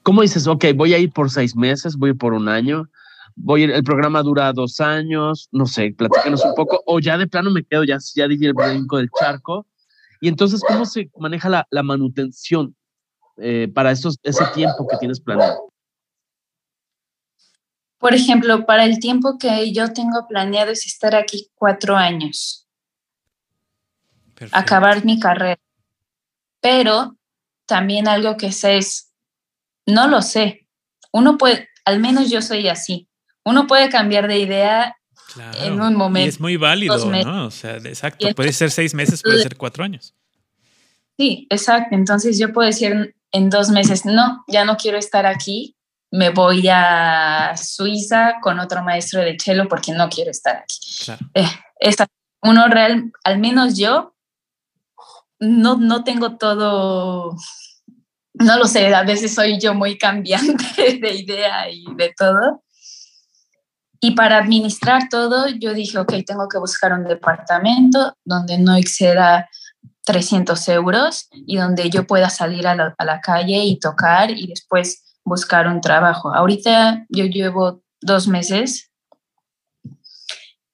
¿cómo dices? Ok, voy a ir por seis meses, voy por un año, voy el programa dura dos años, no sé, platícanos un poco, o ya de plano me quedo, ya, ya di el brinco del charco. Y entonces, ¿cómo se maneja la, la manutención eh, para esos, ese tiempo que tienes planeado? Por ejemplo, para el tiempo que yo tengo planeado es estar aquí cuatro años. Acabar mi carrera. Pero también algo que sé es, no lo sé. Uno puede, al menos yo soy así. Uno puede cambiar de idea en un momento. Y es muy válido, ¿no? O sea, exacto. Puede ser seis meses, puede ser cuatro años. Sí, exacto. Entonces yo puedo decir en dos meses, no, ya no quiero estar aquí me voy a Suiza con otro maestro de cello porque no quiero estar aquí. Eh, uno real, al menos yo, no, no tengo todo, no lo sé, a veces soy yo muy cambiante de idea y de todo. Y para administrar todo, yo dije, ok, tengo que buscar un departamento donde no exceda 300 euros y donde yo pueda salir a la, a la calle y tocar y después buscar un trabajo. Ahorita yo llevo dos meses,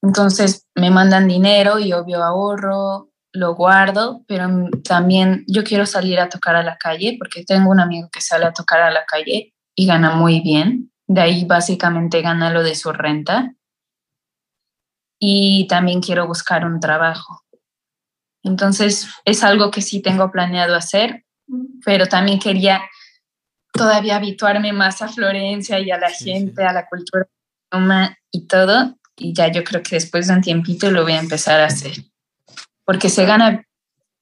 entonces me mandan dinero y obvio ahorro, lo guardo, pero también yo quiero salir a tocar a la calle porque tengo un amigo que sale a tocar a la calle y gana muy bien. De ahí básicamente gana lo de su renta. Y también quiero buscar un trabajo. Entonces es algo que sí tengo planeado hacer, pero también quería todavía habituarme más a Florencia y a la gente, a la cultura y todo. Y ya yo creo que después de un tiempito lo voy a empezar a hacer. Porque se gana,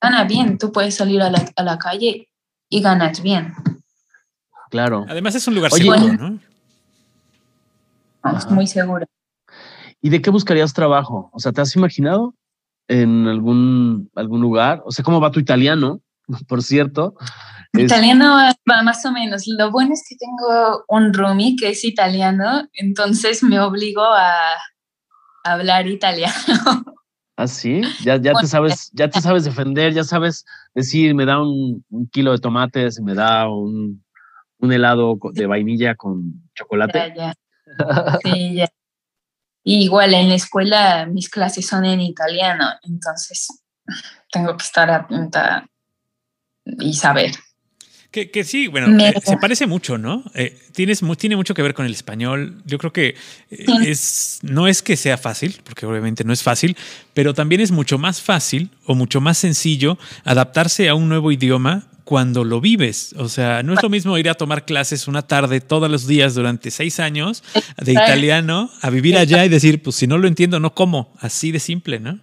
gana bien. Tú puedes salir a la, a la calle y ganas bien. Claro. Además es un lugar seguro, ¿no? Es muy seguro. ¿Y de qué buscarías trabajo? O sea, ¿te has imaginado en algún, algún lugar? O sea, ¿cómo va tu italiano? Por cierto, Italiano va más o menos. Lo bueno es que tengo un roomie que es italiano, entonces me obligo a hablar italiano. ¿Ah, sí? Ya, ya, te sabes, ya te sabes defender, ya sabes decir, me da un, kilo de tomates, me da un, un, helado de vainilla con chocolate. Ya, ya. Sí, ya. igual en la escuela mis clases son en italiano, entonces tengo que estar atenta y saber. Que, sí, bueno, eh, se parece mucho, ¿no? Eh, tienes, tiene mucho que ver con el español. Yo creo que eh, es, no es que sea fácil, porque obviamente no es fácil, pero también es mucho más fácil o mucho más sencillo adaptarse a un nuevo idioma cuando lo vives. O sea, no es lo mismo ir a tomar clases una tarde todos los días durante seis años de italiano a vivir allá y decir, pues si no lo entiendo, no como. Así de simple, ¿no?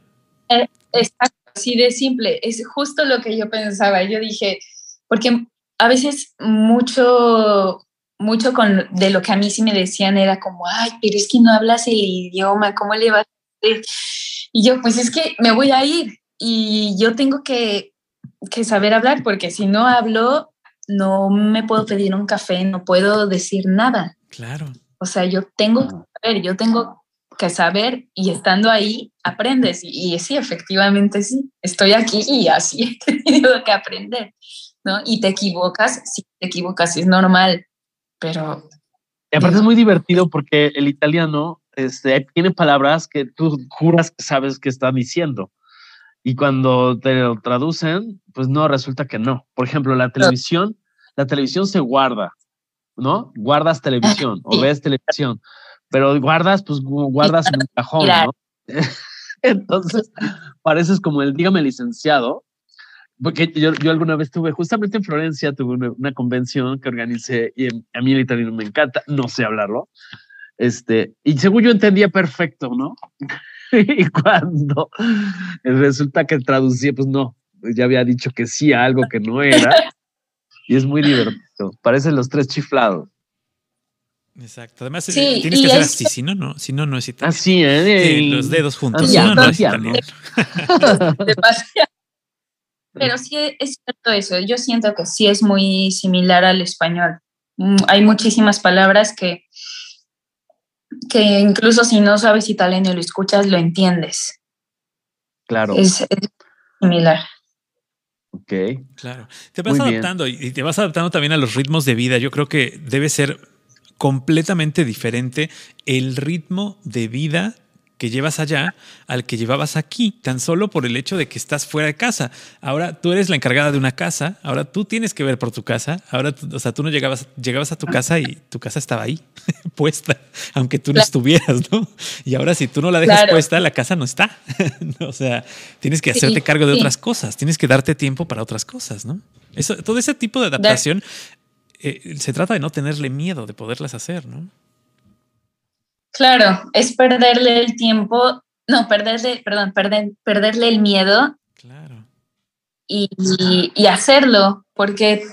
Exacto, así de simple. Es justo lo que yo pensaba. Yo dije, porque a veces mucho, mucho con, de lo que a mí sí me decían era como, ay, pero es que no hablas el idioma, ¿cómo le vas a hacer? Y yo, pues es que me voy a ir y yo tengo que, que saber hablar porque si no hablo, no me puedo pedir un café, no puedo decir nada. Claro. O sea, yo tengo que saber, yo tengo que saber y estando ahí aprendes. Y, y sí, efectivamente sí, estoy aquí y así he tenido que aprender. ¿No? Y te equivocas, sí, te equivocas, es normal, pero... Y aparte es muy divertido porque el italiano este, tiene palabras que tú juras que sabes que está diciendo. Y cuando te lo traducen, pues no, resulta que no. Por ejemplo, la televisión, la televisión se guarda, ¿no? Guardas televisión o ves televisión, pero guardas, pues guardas en un cajón, ¿no? Entonces, pareces como el, dígame licenciado, porque yo, yo, alguna vez tuve, justamente en Florencia, tuve una, convención que organicé y a mí el italiano me encanta, no sé hablarlo. Este, y según yo entendía perfecto, ¿no? y cuando resulta que traducía, pues no, ya había dicho que sí a algo que no era. y es muy divertido. Parecen los tres chiflados. Exacto. Además, eh, tienes que hacer así, si no, no, si no, no es italiano. Así, ¿eh? los dedos juntos. Si no, no es italiano. Pero sí es cierto eso. Yo siento que sí es muy similar al español. Mm, hay muchísimas palabras que, que incluso si no sabes italiano y lo escuchas, lo entiendes. Claro. Es, similar. Ok. Claro. Te vas adaptando y te vas adaptando también a los ritmos de vida. Yo creo que debe ser completamente diferente el ritmo de vida que llevas allá al que llevabas aquí, tan solo por el hecho de que estás fuera de casa. Ahora tú eres la encargada de una casa, ahora tú tienes que ver por tu casa, ahora, o sea, tú no llegabas, llegabas a tu casa y tu casa estaba ahí, puesta, aunque tú no estuvieras, ¿no? Y ahora si tú no la dejas puesta, la casa no está. o sea, tienes que hacerte cargo de otras cosas, tienes que darte tiempo para otras cosas, ¿no? Eso, todo ese tipo de adaptación eh, se trata de no tenerle miedo, de poderlas hacer, ¿no? Claro, es perderle el tiempo, no, perderle, perdón, perder, perderle el miedo. Claro. Y, y, hacerlo, porque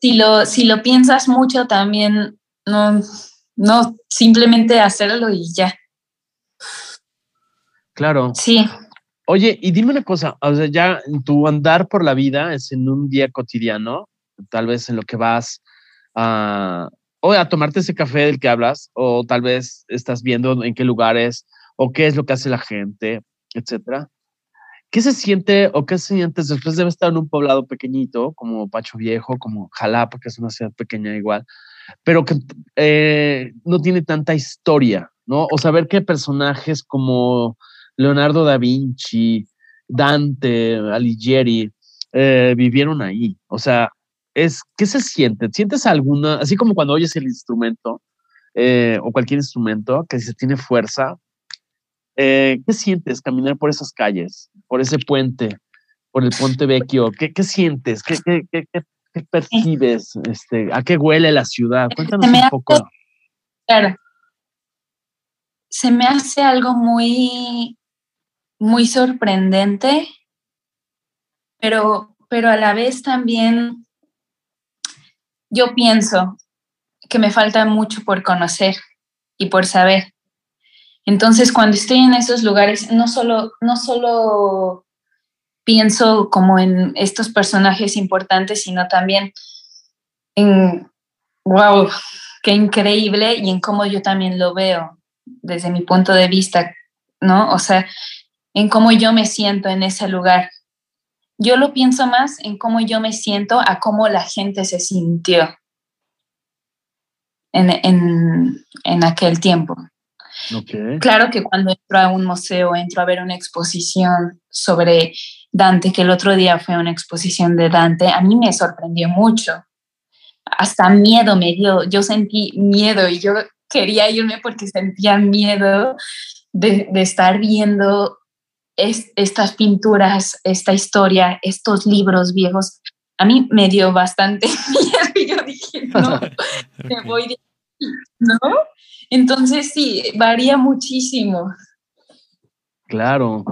si lo, si lo piensas mucho también, no, no, simplemente hacerlo y ya. Claro. Sí. Oye, y dime una cosa, o sea, ya tu andar por la vida es en un día cotidiano, tal vez en lo que vas a, o a tomarte ese café del que hablas, o tal vez estás viendo en qué lugares, o qué es lo que hace la gente, etcétera. ¿Qué se siente o qué sientes después de estar en un poblado pequeñito como Pacho Viejo, como Jalapa, que es una ciudad pequeña igual, pero que eh, no tiene tanta historia, ¿no? O saber qué personajes como Leonardo da Vinci, Dante, Alighieri, eh, vivieron ahí. O sea, es, ¿qué se siente? ¿Sientes alguna, así como cuando oyes el instrumento eh, o cualquier instrumento que se tiene fuerza, eh, ¿qué sientes caminar por esas calles, por ese puente, por el Ponte Vecchio? ¿Qué, qué sientes? ¿Qué, qué, qué, percibes? Este, ¿A qué huele la ciudad? Cuéntanos un poco. Claro. Se me hace algo muy, muy sorprendente, pero, pero a la vez también yo pienso que me falta mucho por conocer y por saber. Entonces, cuando estoy en esos lugares, no solo, no solo pienso como en estos personajes importantes, sino también en, wow, qué increíble y en cómo yo también lo veo desde mi punto de vista, ¿no? O sea, en cómo yo me siento en ese lugar yo lo pienso más en cómo yo me siento a cómo la gente se sintió en, aquel tiempo. Claro que cuando entro a un museo, entro a ver una exposición sobre Dante, que el otro día fue una exposición de Dante, a mí me sorprendió mucho. Hasta miedo me dio, yo sentí miedo y yo quería irme porque sentía miedo de, de estar viendo estas pinturas, esta historia, estos libros viejos, a mí me dio bastante miedo y yo dije, no, me voy de ¿no? Entonces sí, varía muchísimo. Claro,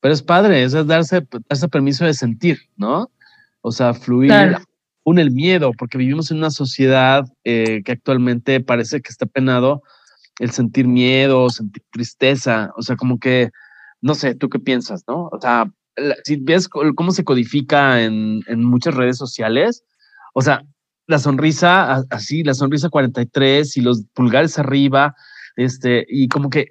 pero es padre, es darse, darse permiso de sentir, ¿no? O sea, fluir, un el miedo, porque vivimos en una sociedad eh, que actualmente parece que está penado el sentir miedo, sentir tristeza, o sea, como que no sé, ¿tú qué piensas, no? O sea, si ves cómo se codifica en, muchas redes sociales, o sea, la sonrisa así, la sonrisa 43 y los pulgares arriba, este, y como que,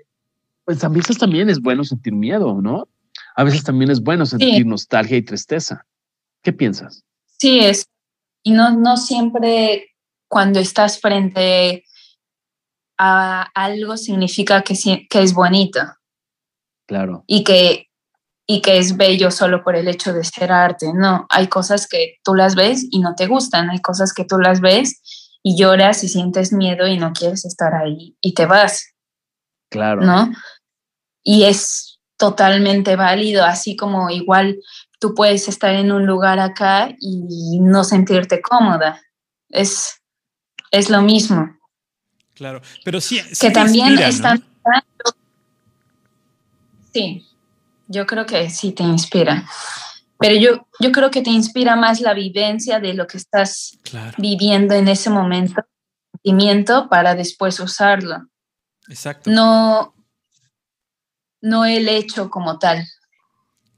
pues a veces también es bueno sentir miedo, ¿no? A veces también es bueno sentir nostalgia y tristeza. ¿Qué piensas? Sí, es. Y no, no siempre cuando estás frente a algo significa que, que es bonito. Claro. Y que, y que es bello solo por el hecho de ser arte. No, hay cosas que tú las ves y no te gustan, hay cosas que tú las ves y lloras y sientes miedo y no quieres estar ahí y te vas. Claro. ¿No? Y es totalmente válido, así como igual tú puedes estar en un lugar acá y no sentirte cómoda. Es, es lo mismo. Claro, pero sí. que también están Sí, yo creo que sí te inspira. pero yo, yo creo que te inspira más la vivencia de lo que estás viviendo en ese momento, sentimiento, para después usarlo. Exacto. No, no el hecho como tal.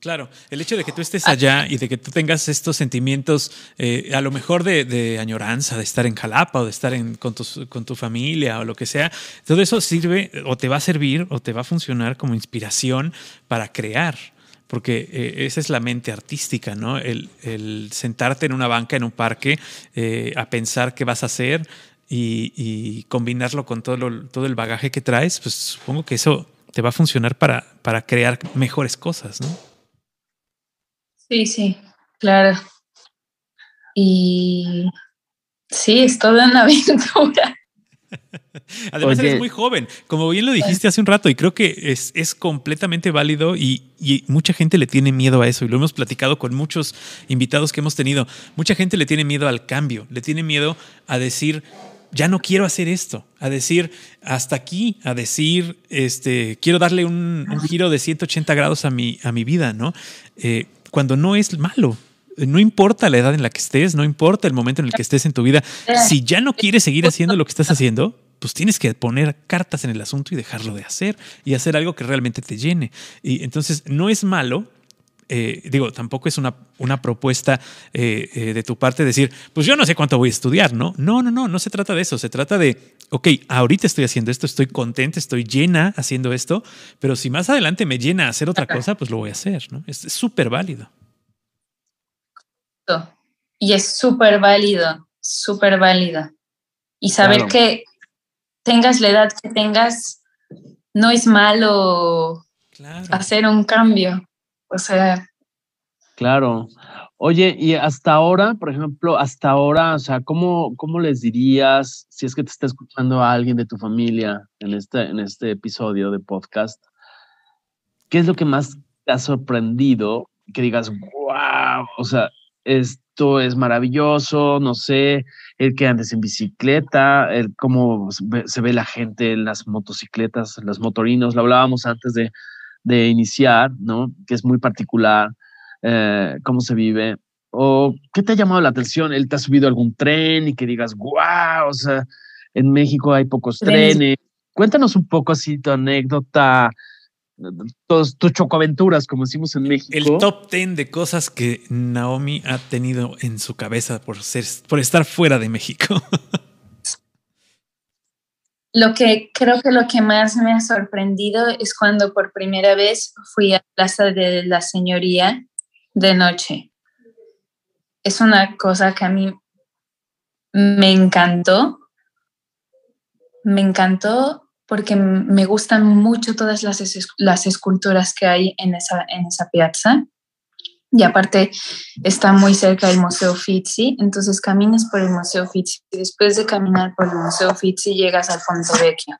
Claro, el hecho de que tú estés allá y de que tú tengas estos sentimientos, eh, a lo mejor de, añoranza, de estar en Jalapa o de estar con, con, tu familia o lo que sea, todo eso sirve o te va a servir o te va a funcionar como inspiración para crear porque eh, esa es la mente artística, ¿no? El, sentarte en una banca, en un parque, eh, a pensar qué vas a hacer y, combinarlo con todo, todo el bagaje que traes, pues supongo que eso te va a funcionar para, para crear mejores cosas, ¿no? Sí, sí, claro. Y sí, es toda una aventura. Además, eres muy joven, como bien lo dijiste hace un rato, y creo que es, es completamente válido y, mucha gente le tiene miedo a eso, y lo hemos platicado con muchos invitados que hemos tenido. Mucha gente le tiene miedo al cambio, le tiene miedo a decir, ya no quiero hacer esto, a decir hasta aquí, a decir, este, quiero darle un, giro de 180 grados a mi, a mi vida, ¿no? Eh, cuando no es malo. No importa la edad en la que estés, no importa el momento en el que estés en tu vida. Si ya no quieres seguir haciendo lo que estás haciendo, pues tienes que poner cartas en el asunto y dejarlo de hacer y hacer algo que realmente te llene. Y entonces no es malo. Eh, digo, tampoco es una, una propuesta eh, eh, de tu parte decir, pues yo no sé cuánto voy a estudiar, ¿no? No, no, no, no se trata de eso. Se trata de, ok, ahorita estoy haciendo esto, estoy contenta, estoy llena haciendo esto, pero si más adelante me llena hacer otra cosa, pues lo voy a hacer, ¿no? Es súper válido. Y es súper válido, súper válido. Y saber que tengas la edad que tengas, no es malo hacer un cambio. O sea. Claro. Oye, y hasta ahora, por ejemplo, hasta ahora, o sea, ¿cómo, cómo les dirías, si es que te está escuchando a alguien de tu familia en este, en este episodio de podcast, qué es lo que más te ha sorprendido? Que digas, wow, o sea, esto es maravilloso, no sé, el que andes en bicicleta, el cómo se ve la gente en las motocicletas, los motorinos, lo hablábamos antes de, de iniciar, ¿no? Que es muy particular, eh, cómo se vive. ¿O qué te ha llamado la atención? ¿Él te ha subido algún tren y que digas, wow, o sea, en México hay pocos trenes? Cuéntanos un poco así tu anécdota, todos tus chocoaventuras, como decimos en México. El top ten de cosas que Naomi ha tenido en su cabeza por ser, por estar fuera de México. Lo que creo que lo que más me ha sorprendido es cuando por primera vez fui a Plaza de la Señoría de noche. Es una cosa que a mí me encantó. Me encantó porque me gustan mucho todas las, esculturas que hay en esa, en esa piazza. Y aparte está muy cerca del Museo Fizzi, entonces caminas por el Museo Fizzi y después de caminar por el Museo Fizzi llegas al Ponte Vecchio.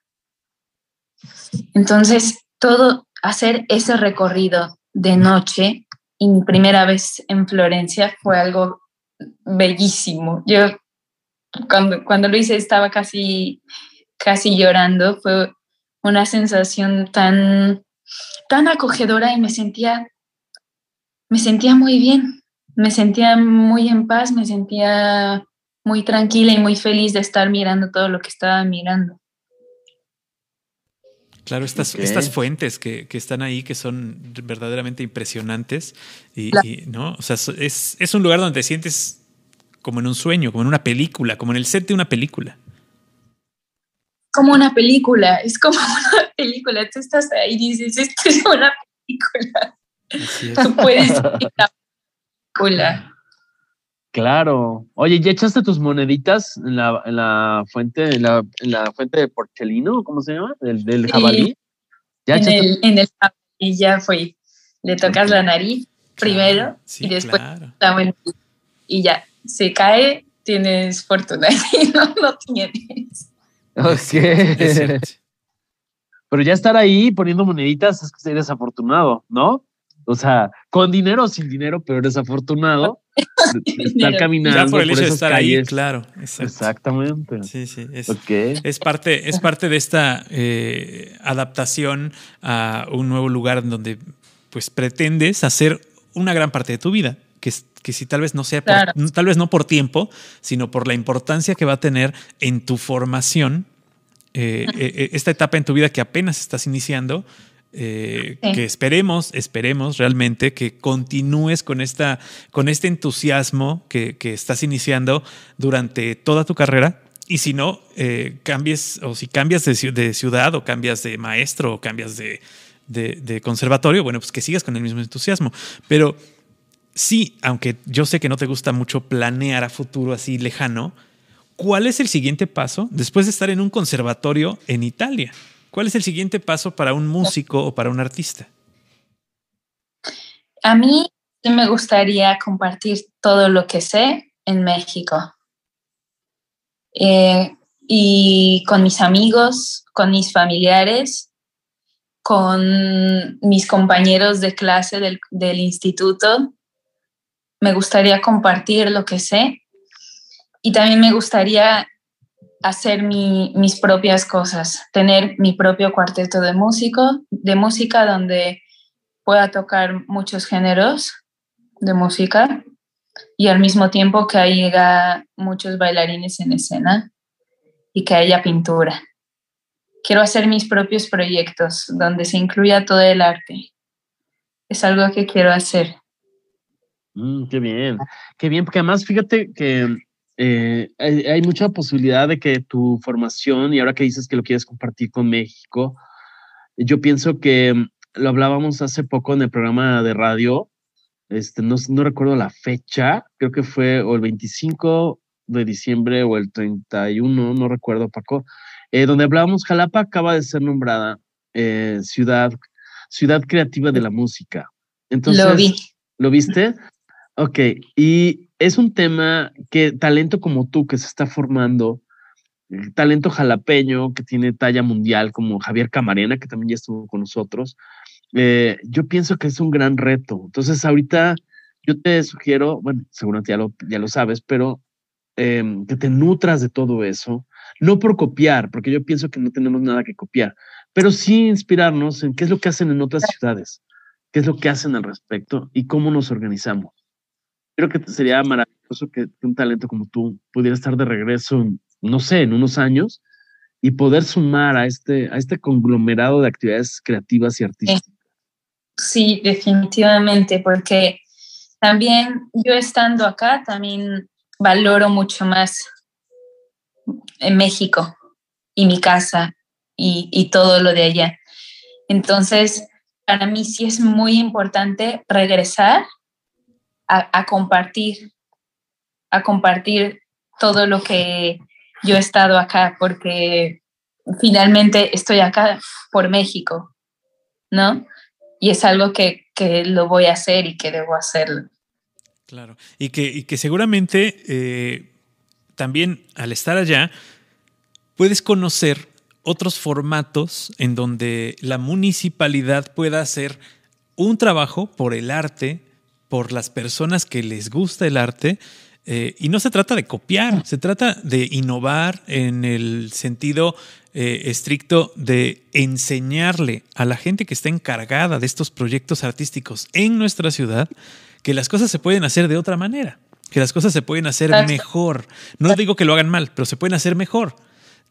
Entonces, todo, hacer ese recorrido de noche y mi primera vez en Florencia fue algo bellísimo. Yo cuando, cuando lo hice estaba casi casi llorando. Fue una sensación tan, tan acogedora y me sentía, me sentía muy bien, me sentía muy en paz, me sentía muy tranquila y muy feliz de estar mirando todo lo que estaba mirando. Claro, estas, estas fuentes que, están ahí, que son verdaderamente impresionantes. Y, ¿no? O sea, es, es, un lugar donde te sientes como en un sueño, como en una película, como en el set de una película como una película, es como una película. Tú estás ahí y dices, esto es una película. Tú puedes. Claro. Oye, ¿ya echaste tus moneditas en la, en la fuente, en la, en la, fuente de Porchelino? ¿Cómo se llama? Del, del jabalí. ¿Ya en, el, en el jabalí ya fui. Le tocas la nariz primero y después la y ya. Se cae, tienes fortuna. y no, no tienes. Ok. Pero ya estar ahí poniendo moneditas es que eres afortunado, ¿no? O sea, con dinero o sin dinero, pero eres afortunado estar caminando por, el hecho de estar ahí, claro. Exactamente. Sí, sí. Es, es, parte, es parte de esta eh, adaptación a un nuevo lugar en donde pues pretendes hacer una gran parte de tu vida, que, que si tal vez no sea, tal vez no por tiempo, sino por la importancia que va a tener en tu formación, eh, eh, eh, esta etapa en tu vida que apenas estás iniciando, que esperemos, esperemos realmente que continúes con, esta, con este entusiasmo que, que estás iniciando durante toda tu carrera. Y si no, cambies, o si cambias de, de, ciudad, o cambias de maestro, o cambias de, de, conservatorio, bueno, pues que sigas con el mismo entusiasmo. Pero sí, aunque yo sé que no te gusta mucho planear a futuro así lejano, ¿cuál es el siguiente paso después de estar en un conservatorio en Italia? ¿Cuál es el siguiente paso para un músico o para un artista? A mí me gustaría compartir todo lo que sé en México. Eh, y con mis amigos, con mis familiares, con mis compañeros de clase del, del instituto, me gustaría compartir lo que sé y también me gustaría hacer mis propias cosas, tener mi propio cuarteto de músico, de música donde pueda tocar muchos géneros de música y al mismo tiempo que haya muchos bailarines en escena y que haya pintura. Quiero hacer mis propios proyectos donde se incluya todo el arte. Es algo que quiero hacer. Mm, qué bien, qué bien, porque además fíjate que eh, hay, mucha posibilidad de que tu formación, y ahora que dices que lo quieres compartir con México, yo pienso que mm, lo hablábamos hace poco en el programa de radio, este, no, no recuerdo la fecha, creo que fue o el 25 de diciembre o el 31, no recuerdo, Paco, eh, donde hablábamos, Jalapa acaba de ser nombrada eh, ciudad, ciudad creativa de la música. Entonces, lo vi. ¿Lo viste? Ok, y es un tema que talento como tú que se está formando, talento jalapeño que tiene talla mundial como Javier Camarena, que también ya estuvo con nosotros, eh, yo pienso que es un gran reto. Entonces ahorita yo te sugiero, bueno, seguramente ya lo, ya lo sabes, pero em, que te nutras de todo eso, no por copiar, porque yo pienso que no tenemos nada que copiar, pero sí inspirarnos en qué es lo que hacen en otras ciudades, qué es lo que hacen al respecto y cómo nos organizamos creo que sería maravilloso que, un talento como tú pudiera estar de regreso, no sé, en unos años y poder sumar a este, a este conglomerado de actividades creativas y artísticas. Sí, definitivamente, porque también yo estando acá, también valoro mucho más en México y mi casa y, y todo lo de allá. Entonces, para mí sí es muy importante regresar a, compartir, a compartir todo lo que yo he estado acá, porque finalmente estoy acá por México, ¿no? Y es algo que, lo voy a hacer y que debo hacerlo. Claro, y que, que seguramente eh, también al estar allá puedes conocer otros formatos en donde la municipalidad pueda hacer un trabajo por el arte por las personas que les gusta el arte. Eh, y no se trata de copiar, se trata de innovar en el sentido eh, estricto de enseñarle a la gente que está encargada de estos proyectos artísticos en nuestra ciudad que las cosas se pueden hacer de otra manera, que las cosas se pueden hacer mejor. No digo que lo hagan mal, pero se pueden hacer mejor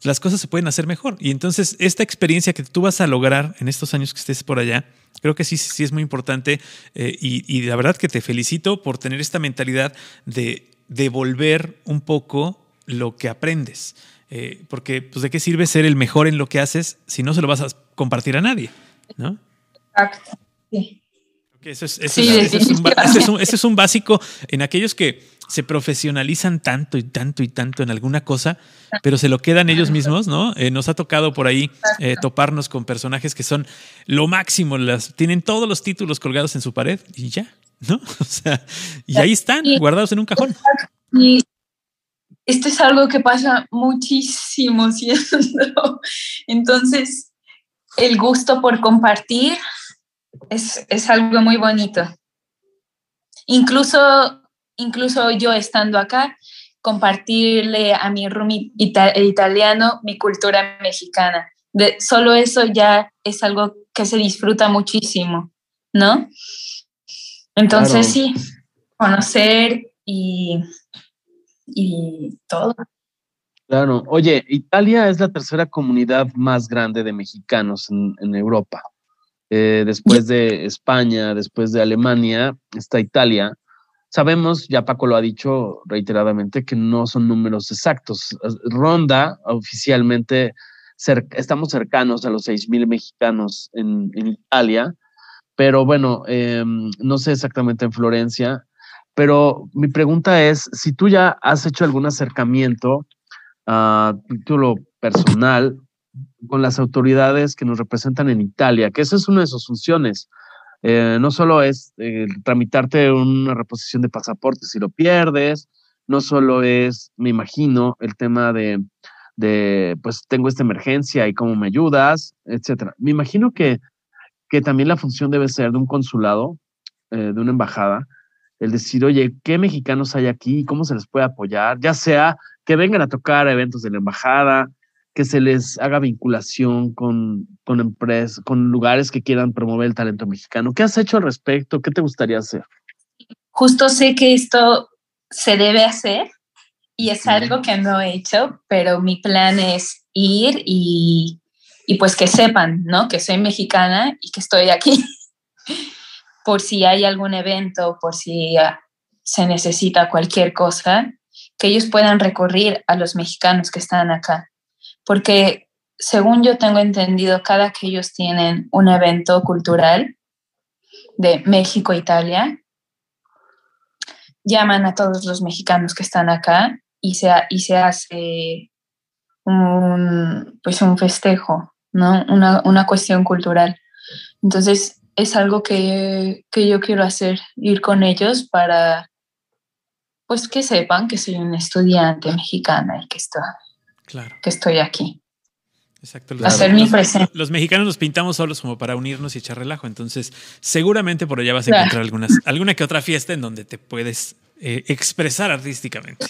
las cosas se pueden hacer mejor. Y entonces esta experiencia que tú vas a lograr en estos años que estés por allá, creo que sí, sí es muy importante eh, y, la verdad que te felicito por tener esta mentalidad de devolver un poco lo que aprendes. Eh, porque, pues, ¿de qué sirve ser el mejor en lo que haces si no se lo vas a compartir a nadie? ¿No? Exacto. Sí. Eso es, un, es un básico en aquellos que se profesionalizan tanto y tanto y tanto en alguna cosa, pero se lo quedan ellos mismos, ¿no? Eh, nos ha tocado por ahí eh, toparnos con personajes que son lo máximo, las, tienen todos los títulos colgados en su pared y ya, ¿no? O sea, y ahí están, guardados en un cajón. Y esto es algo que pasa muchísimo, ¿cierto? Entonces, el gusto por compartir es, es algo muy bonito. Incluso incluso yo estando acá, compartirle a mi roomie italiano mi cultura mexicana. De, solo eso ya es algo que se disfruta muchísimo, ¿no? Entonces sí, conocer y, y todo. Claro. Oye, Italia es la tercera comunidad más grande de mexicanos en, Europa. Eh, después de España, después de Alemania, está Italia. Sabemos, ya Paco lo ha dicho reiteradamente, que no son números exactos. Ronda oficialmente, estamos cercanos a los 6.000 mexicanos en, Italia, pero bueno, em, no sé exactamente en Florencia. Pero mi pregunta es, si tú ya has hecho algún acercamiento a título personal con las autoridades que nos representan en Italia, que esa es una de sus funciones. Eh, no solo es eh, tramitarte una reposición de pasaporte si lo pierdes, no solo es, me imagino, el tema de, de pues tengo esta emergencia y cómo me ayudas, etcétera. Me imagino que, que también la función debe ser de un consulado, eh, de una embajada, el decir, oye, ¿qué mexicanos hay aquí? ¿Cómo se les puede apoyar? Ya sea que vengan a tocar eventos de la embajada, que se les haga vinculación con, con empresas, con lugares que quieran promover el talento mexicano. ¿Qué has hecho al respecto? ¿Qué te gustaría hacer? Justo sé que esto se debe hacer y es algo que no he hecho, pero mi plan es ir y, y pues que sepan, ¿no? Que soy mexicana y que estoy aquí por si hay algún evento, por si ah, se necesita cualquier cosa, que ellos puedan recurrir a los mexicanos que están acá. Porque según yo tengo entendido, cada que ellos tienen un evento cultural de México-Italia, llaman a todos los mexicanos que están acá y se, y se hace un, pues un festejo, ¿no? Una, una cuestión cultural. Entonces, es algo que, que yo quiero hacer, ir con ellos para pues que sepan que soy una estudiante mexicana y que, está, claro. que estoy aquí. Exacto. Hacer mi. Los mexicanos nos pintamos solos como para unirnos y echar relajo. Entonces, seguramente por allá vas a encontrar algunas, alguna que otra fiesta en donde te puedes eh, expresar artísticamente.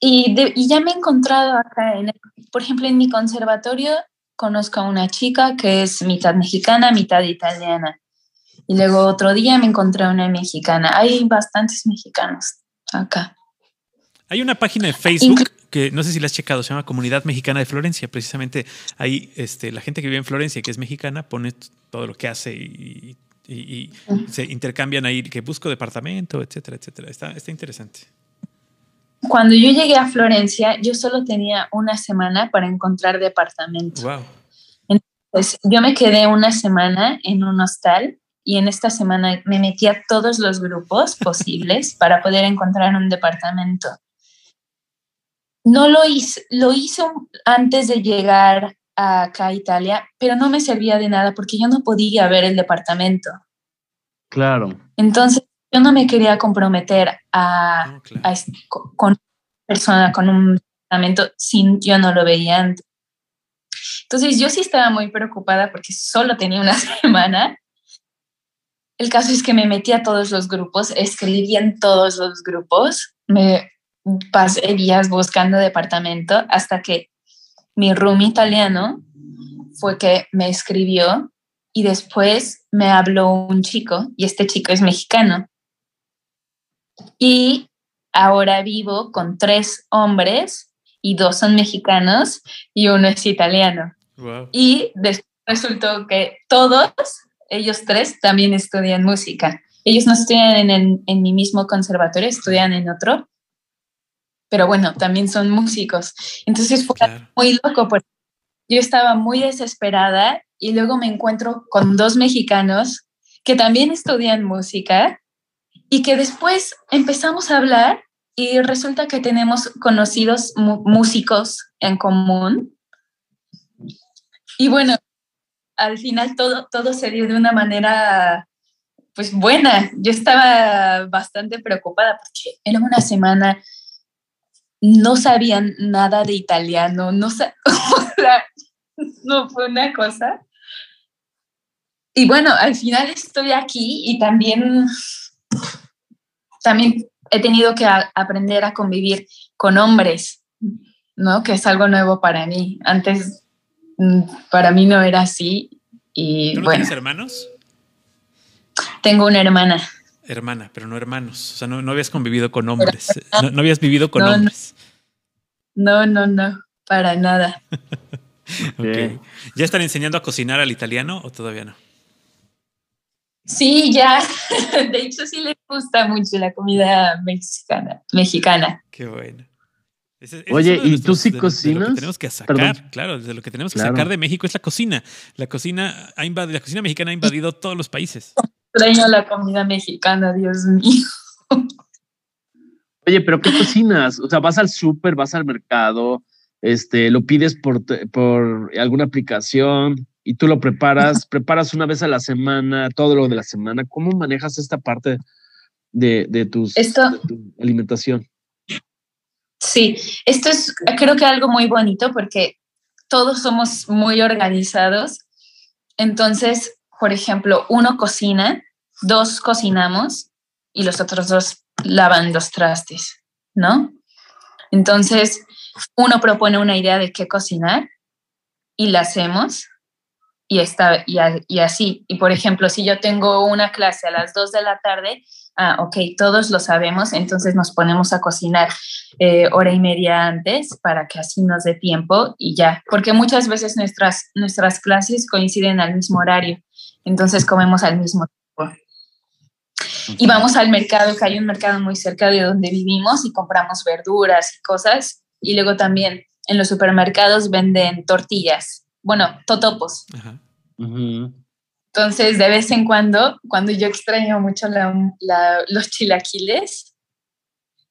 Y, y, ya me he encontrado acá, en por ejemplo, en mi conservatorio conozco a una chica que es mitad mexicana, mitad italiana. Y luego otro día me encontré una mexicana. Hay bastantes mexicanos acá. Hay una página de Facebook que no sé si la has checado, se llama Comunidad Mexicana de Florencia. Precisamente ahí este, la gente que vive en Florencia, que es mexicana, pone todo lo que hace y, se intercambian ahí, que busco departamento, etcétera, etcétera. Está, está interesante. Cuando yo llegué a Florencia, yo solo tenía una semana para encontrar departamento. Wow. Entonces, yo me quedé una semana en un hostal y en esta semana me metí a todos los grupos posibles para poder encontrar un departamento. No lo hice, lo hice antes de llegar acá a Italia, pero no me servía de nada porque yo no podía ver el departamento. Claro. Entonces, yo no me quería comprometer a, con una persona con un departamento si yo no lo veía antes. Entonces, yo sí estaba muy preocupada porque solo tenía una semana el caso es que me metí a todos los grupos, escribí en todos los grupos, me pasé días buscando departamento hasta que mi room italiano fue que me escribió y después me habló un chico y este chico es mexicano. Y ahora vivo con tres hombres y dos son mexicanos y uno es italiano. Y después resultó que todos ellos tres también estudian música. Ellos no estudian en, en mi mismo conservatorio, estudian en otro, pero bueno, también son músicos. Entonces fue muy loco porque yo estaba muy desesperada y luego me encuentro con dos mexicanos que también estudian música y que después empezamos a hablar y resulta que tenemos conocidos músicos en común. Y bueno, al final todo, todo se dio de una manera pues buena. Yo estaba bastante preocupada porque era una semana, no sabían nada de italiano, no, no fue una cosa. Y bueno, al final estoy aquí y también, también he tenido que aprender a convivir con hombres, ¿no? Que es algo nuevo para mí. Antes Mm, para mí no era así. Y, ¿Tú no tienes hermanos? Tengo una hermana. Hermana, pero no hermanos. O sea, no, habías convivido con hombres. No, habías vivido con hombres. No, no, no, para nada. ¿Ya están enseñando a cocinar al italiano o todavía no? Sí, ya. De hecho, sí les gusta mucho la comida mexicana. mexicana. Qué bueno. Oye, ¿y tú sí cocinas? lo que tenemos que sacar, claro, de lo que tenemos que sacar de México es la cocina. La cocina ha invadido, la cocina mexicana ha invadido todos los países. Extraño la comida mexicana, Dios mío. Oye, pero ¿qué cocinas? O sea, vas al súper, vas al mercado, este, lo pides por, por alguna aplicación y tú lo preparas, preparas una vez a la semana, todo lo de la semana. ¿Cómo manejas esta parte de, de, tus, esto, tu alimentación? Sí, esto es creo que algo muy bonito porque todos somos muy organizados. Entonces, por ejemplo, uno cocina, dos cocinamos y los otros dos lavan los trastes, ¿no? Entonces, uno propone una idea de qué cocinar y la hacemos y, está, y, así. Y por ejemplo, si yo tengo una clase a las 2 de la tarde, ah, ok, todos lo sabemos, entonces nos ponemos a cocinar eh, hora y media antes para que así nos dé tiempo y ya, porque muchas veces nuestras, nuestras clases coinciden al mismo horario, entonces comemos al mismo tiempo. Y vamos al mercado, que hay un mercado muy cerca de donde vivimos y compramos verduras y cosas. Y luego también en los supermercados venden tortillas bueno, totopos. Entonces, de vez en cuando, cuando yo extraño mucho los chilaquiles,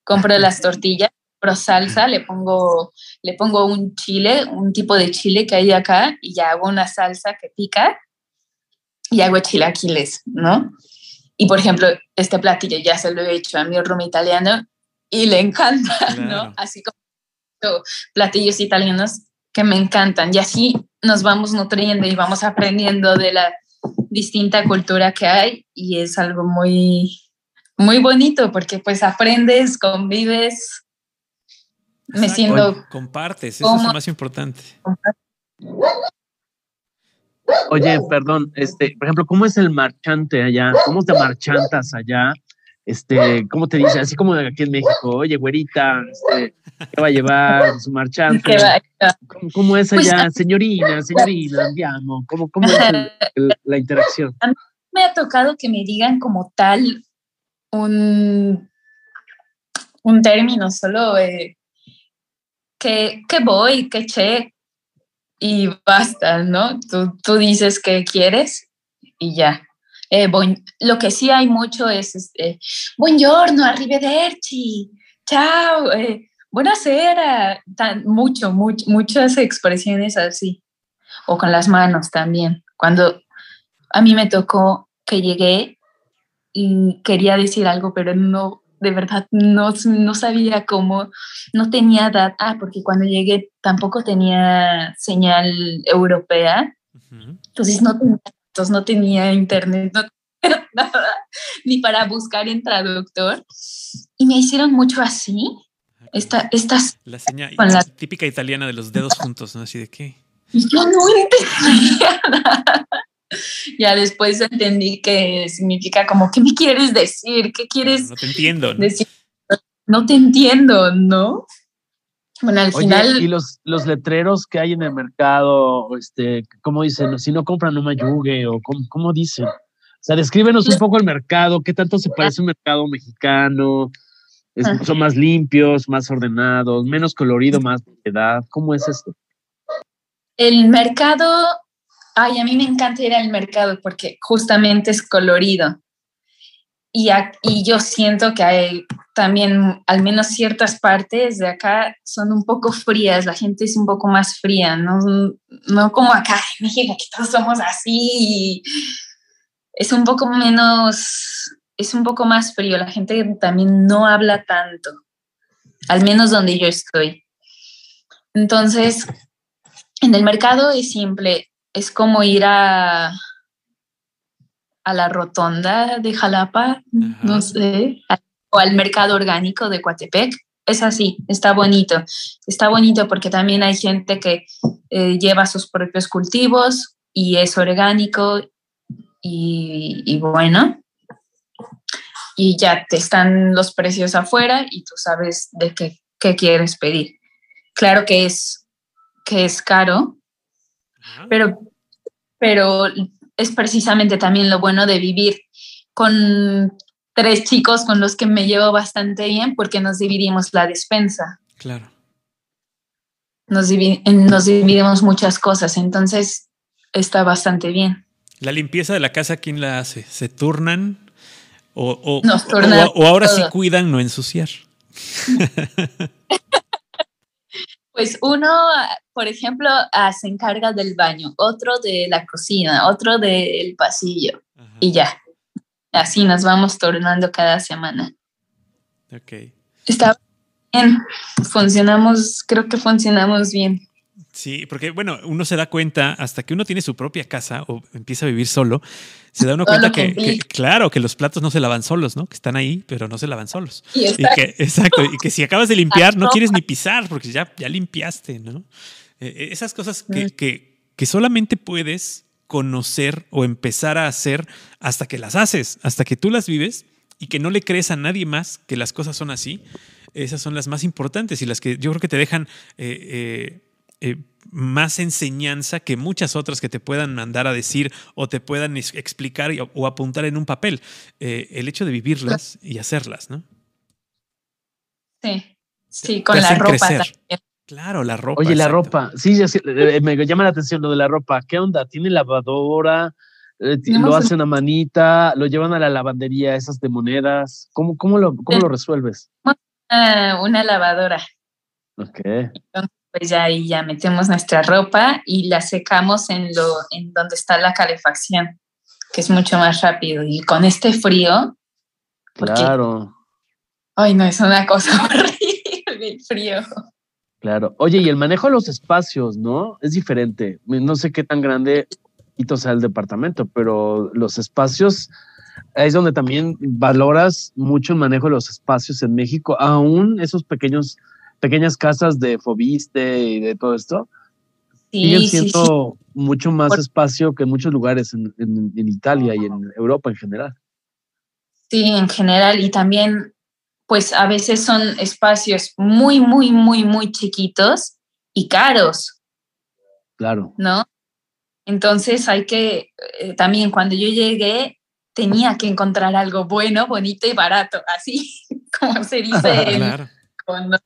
compro las tortillas, compro salsa, le pongo, le pongo un chile, un tipo de chile que hay acá, y ya hago una salsa que pica y hago chilaquiles, ¿no? Y por ejemplo, este platillo ya se lo he hecho a mi room italiano y le encanta, ¿no? Así como platillos italianos que me encantan. Y así nos vamos nutriendo y vamos aprendiendo de la distinta cultura que hay y es algo muy, muy bonito porque pues aprendes, convives, me siento... Compartes, eso es lo más importante. Oye, perdón, este, por ejemplo, ¿cómo es el marchante allá? ¿Cómo te marchantas allá? este, ¿cómo te dice? Así como aquí en México, oye, güerita, este, ¿qué va a llevar su marchante? ¿Cómo, es allá? Pues, señorina, señorina, andiamo. ¿Cómo, cómo es la interacción? A mí me ha tocado que me digan como tal un, un término, solo eh, que, que voy, que che, y basta, ¿no? Tú, tú dices que quieres y ya. Eh, lo que sí hay mucho es este, buongiorno, arrivederci, chao, eh, buonasera, tan, mucho, muchas expresiones así, o con las manos también. Cuando a mí me tocó que llegué y quería decir algo, pero no, de verdad, no, no sabía cómo, no tenía data, ah, porque cuando llegué tampoco tenía señal europea, entonces no tenía no tenía internet, no tenía nada, ni para buscar en traductor. Y me hicieron mucho así. Esta, estas la señal la... típica italiana de los dedos juntos, ¿no? Así de qué. Yo no entendía nada. Ya después entendí que significa como, ¿qué me quieres decir? ¿Qué quieres no te entiendo, decir? No te entiendo, ¿no? Bueno, al final. Y los, los letreros que hay en el mercado, este, ¿cómo dicen? Si no compran, no me ayugue, o ¿cómo, cómo dicen? O sea, descríbenos un poco el mercado, qué tanto se parece a un mercado mexicano, son más limpios, más ordenados, menos colorido, más edad. ¿Cómo es esto? El mercado, ay, a mí me encanta ir al mercado porque justamente es colorido. Y, y yo siento que hay también, al menos ciertas partes de acá son un poco frías, la gente es un poco más fría, no, no como acá en México, que todos somos así. Es un poco menos, es un poco más frío, la gente también no habla tanto, al menos donde yo estoy. Entonces, en el mercado es simple, es como ir a, a la rotonda de Jalapa, no sé, o al mercado orgánico de Coatepec. Es así, está bonito. Está bonito porque también hay gente que eh, lleva sus propios cultivos y es orgánico y, bueno, y ya te están los precios afuera y tú sabes de qué, qué quieres pedir. Claro que es, que es caro, pero, pero es precisamente también lo bueno de vivir con tres chicos con los que me llevo bastante bien porque nos dividimos la despensa. Claro. Nos, nos dividimos muchas cosas, entonces está bastante bien. La limpieza de la casa, ¿quién la hace? ¿Se turnan? ¿O, o, o, ahora sí cuidan no ensuciar? pues uno, por ejemplo, ah, se encarga del baño, otro de la cocina, otro del pasillo y ya. Así nos vamos tornando cada semana. Ok. Está bien, funcionamos, creo que funcionamos bien. Sí, porque bueno, uno se da cuenta hasta que uno tiene su propia casa o empieza a vivir solo, se da uno cuenta que, claro, que los platos no se lavan solos, ¿no? Que están ahí, pero no se lavan solos. Y, que, exacto, y que si acabas de limpiar no quieres ni pisar porque ya, ya limpiaste, ¿no? Eh, eh, esas cosas que, que, que solamente puedes conocer o empezar a hacer hasta que las haces, hasta que tú las vives y que no le crees a nadie más que las cosas son así. Esas son las más importantes y las que yo creo que te dejan eh, eh, más enseñanza que muchas otras que te puedan mandar a decir o te puedan explicar o apuntar en un papel. Eh, el hecho de vivirlas y hacerlas, ¿no? Sí, sí, con la ropa también. Claro, la ropa. Oye, la ropa. Sí, eh, me llama la atención lo de la ropa. ¿Qué onda? ¿Tiene lavadora? ¿Lo hacen a manita? ¿Lo llevan a la lavandería, esas de monedas? ¿Cómo, cómo, lo, cómo lo resuelves? una lavadora. Ok pues ya ahí ya metemos nuestra ropa y la secamos en, lo, en donde está la calefacción, que es mucho más rápido. Y con este frío... Claro. Ay, no, es una cosa horrible el frío. Claro. Oye, y el manejo de los espacios, ¿no? Es diferente. No sé qué tan grande sea el departamento, pero los espacios es donde también valoras mucho el manejo de los espacios en México, aún esos pequeños pequeñas casas de Fobiste y de todo esto, sí, siendo mucho más espacio que en muchos lugares en, Italia y en Europa en general. Sí, en general, y también, pues a veces son espacios muy, muy, muy, muy chiquitos y caros. Claro. ¿No? Entonces hay que, eh, también cuando yo llegué, tenía que encontrar algo bueno, bonito y barato, así como se dice claro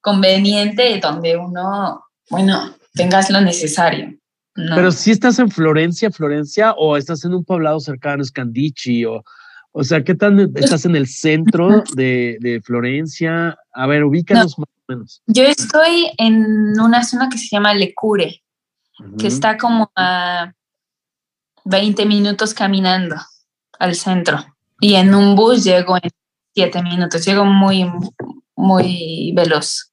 conveniente donde uno, bueno, tengas lo necesario. Pero si estás en Florencia, Florencia, o estás en un poblado cercano, Scandici, o, o sea, ¿qué tan estás en el centro de, de Florencia? A ver, ubícanos más o menos. Yo estoy en una zona que se llama Lecure, que está como a 20 minutos caminando al centro. Y en un bus llego en 7 minutos, llego muy, muy veloz.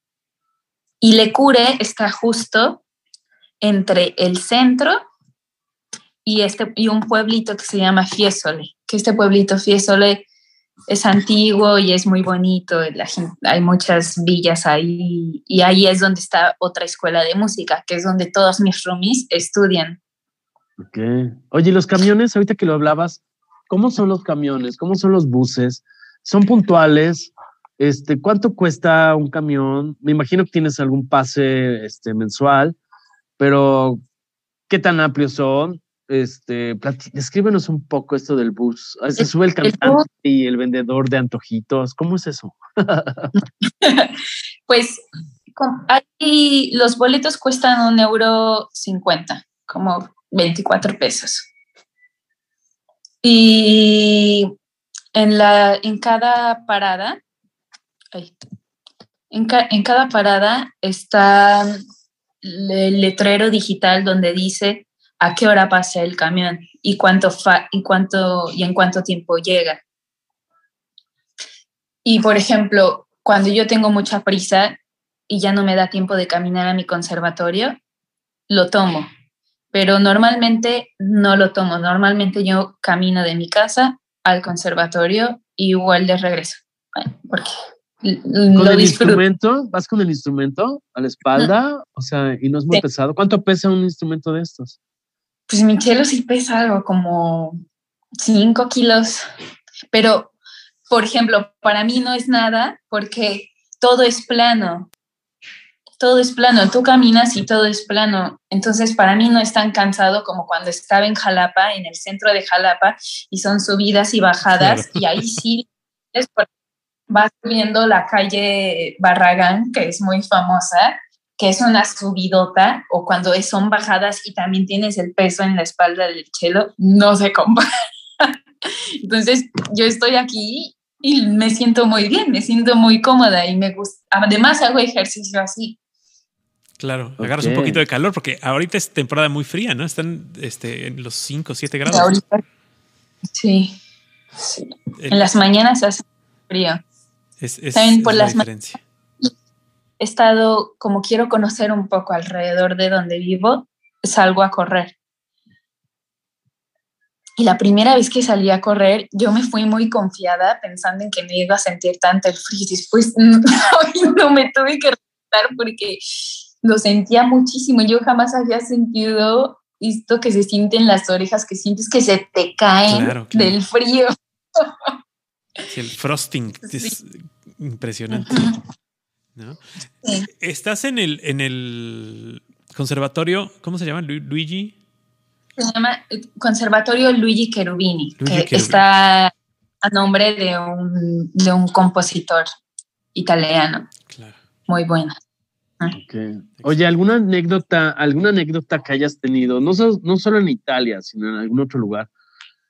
Y Lecure está justo entre el centro y, este, y un pueblito que se llama Fiesole, que este pueblito Fiesole es antiguo y es muy bonito, la hay muchas villas ahí y ahí es donde está otra escuela de música, que es donde todos mis roomies estudian. Ok. Oye, los camiones, ahorita que lo hablabas, ¿cómo son los camiones? ¿Cómo son los buses? ¿Son puntuales? Este, ¿Cuánto cuesta un camión? Me imagino que tienes algún pase este, mensual, pero ¿qué tan amplios son? Este, descríbenos un poco esto del bus. Se sube el cantante y el vendedor de antojitos. ¿Cómo es eso? pues aquí los boletos cuestan un euro cincuenta, como 24 pesos. Y en, la, en cada parada en, cada parada está el letrero digital donde dice a qué hora pasa el camión y cuánto y en cuánto tiempo llega. Y por ejemplo, cuando yo tengo mucha prisa y ya no me da tiempo de caminar a mi conservatorio, lo tomo. Pero normalmente no lo tomo. Normalmente yo camino de mi casa al conservatorio y igual de regreso. Porque ¿Con el instrumento? ¿Vas con el instrumento a la espalda? O sea, y no es muy pesado. ¿Cuánto pesa un instrumento de estos? Pues mi chelo sí pesa algo como 5 kilos, pero por ejemplo, para mí no es nada porque todo es plano. Todo es plano, tú caminas y todo es plano. Entonces, para mí no es tan cansado como cuando estaba en Jalapa, en el centro de Jalapa, y son subidas y bajadas, y ahí sí es vas subiendo la calle Barragán, que es muy famosa, que es una subidota, o cuando son bajadas y también tienes el peso en la espalda del chelo, no se compara. Entonces, yo estoy aquí y me siento muy bien, me siento muy cómoda y me gusta. Además, hago ejercicio así. Claro, agarras un poquito de calor porque ahorita es temporada muy fría, ¿no? Están este, en los 5 o 7 grados. sí. En las mañanas hace frío. Es, También por las mañanas he estado, como quiero conocer un poco alrededor de donde vivo, salgo a correr. Y la primera vez que salí a correr, yo me fui muy confiada pensando en que no iba a sentir tanto el frío. Después no, no me tuve que respetar porque lo sentía muchísimo. Yo jamás había sentido esto que se siente en las orejas, que sientes que se te caen del frío. el frosting es impresionante. Estás en el, en el conservatorio, ¿cómo se llama? Luigi. Se llama eh, Conservatorio Luigi Cherubini, que está a nombre de un, de un compositor italiano. Claro. Muy bueno. Ah. Oye, ¿alguna anécdota, alguna anécdota que hayas tenido, no, no solo en Italia, sino en algún otro lugar,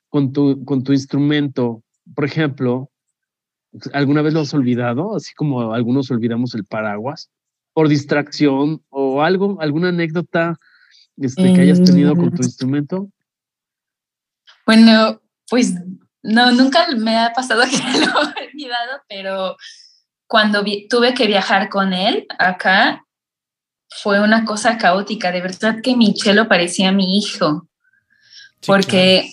con tu, con tu instrumento? Por ejemplo, ¿Alguna vez lo has olvidado? Así como algunos olvidamos el paraguas por distracción o algo, alguna anécdota este, que hayas tenido con tu mm. instrumento. Bueno, pues no, nunca me ha pasado que lo he olvidado, pero cuando tuve que viajar con él acá, fue una cosa caótica. De verdad que mi chelo parecía mi hijo. porque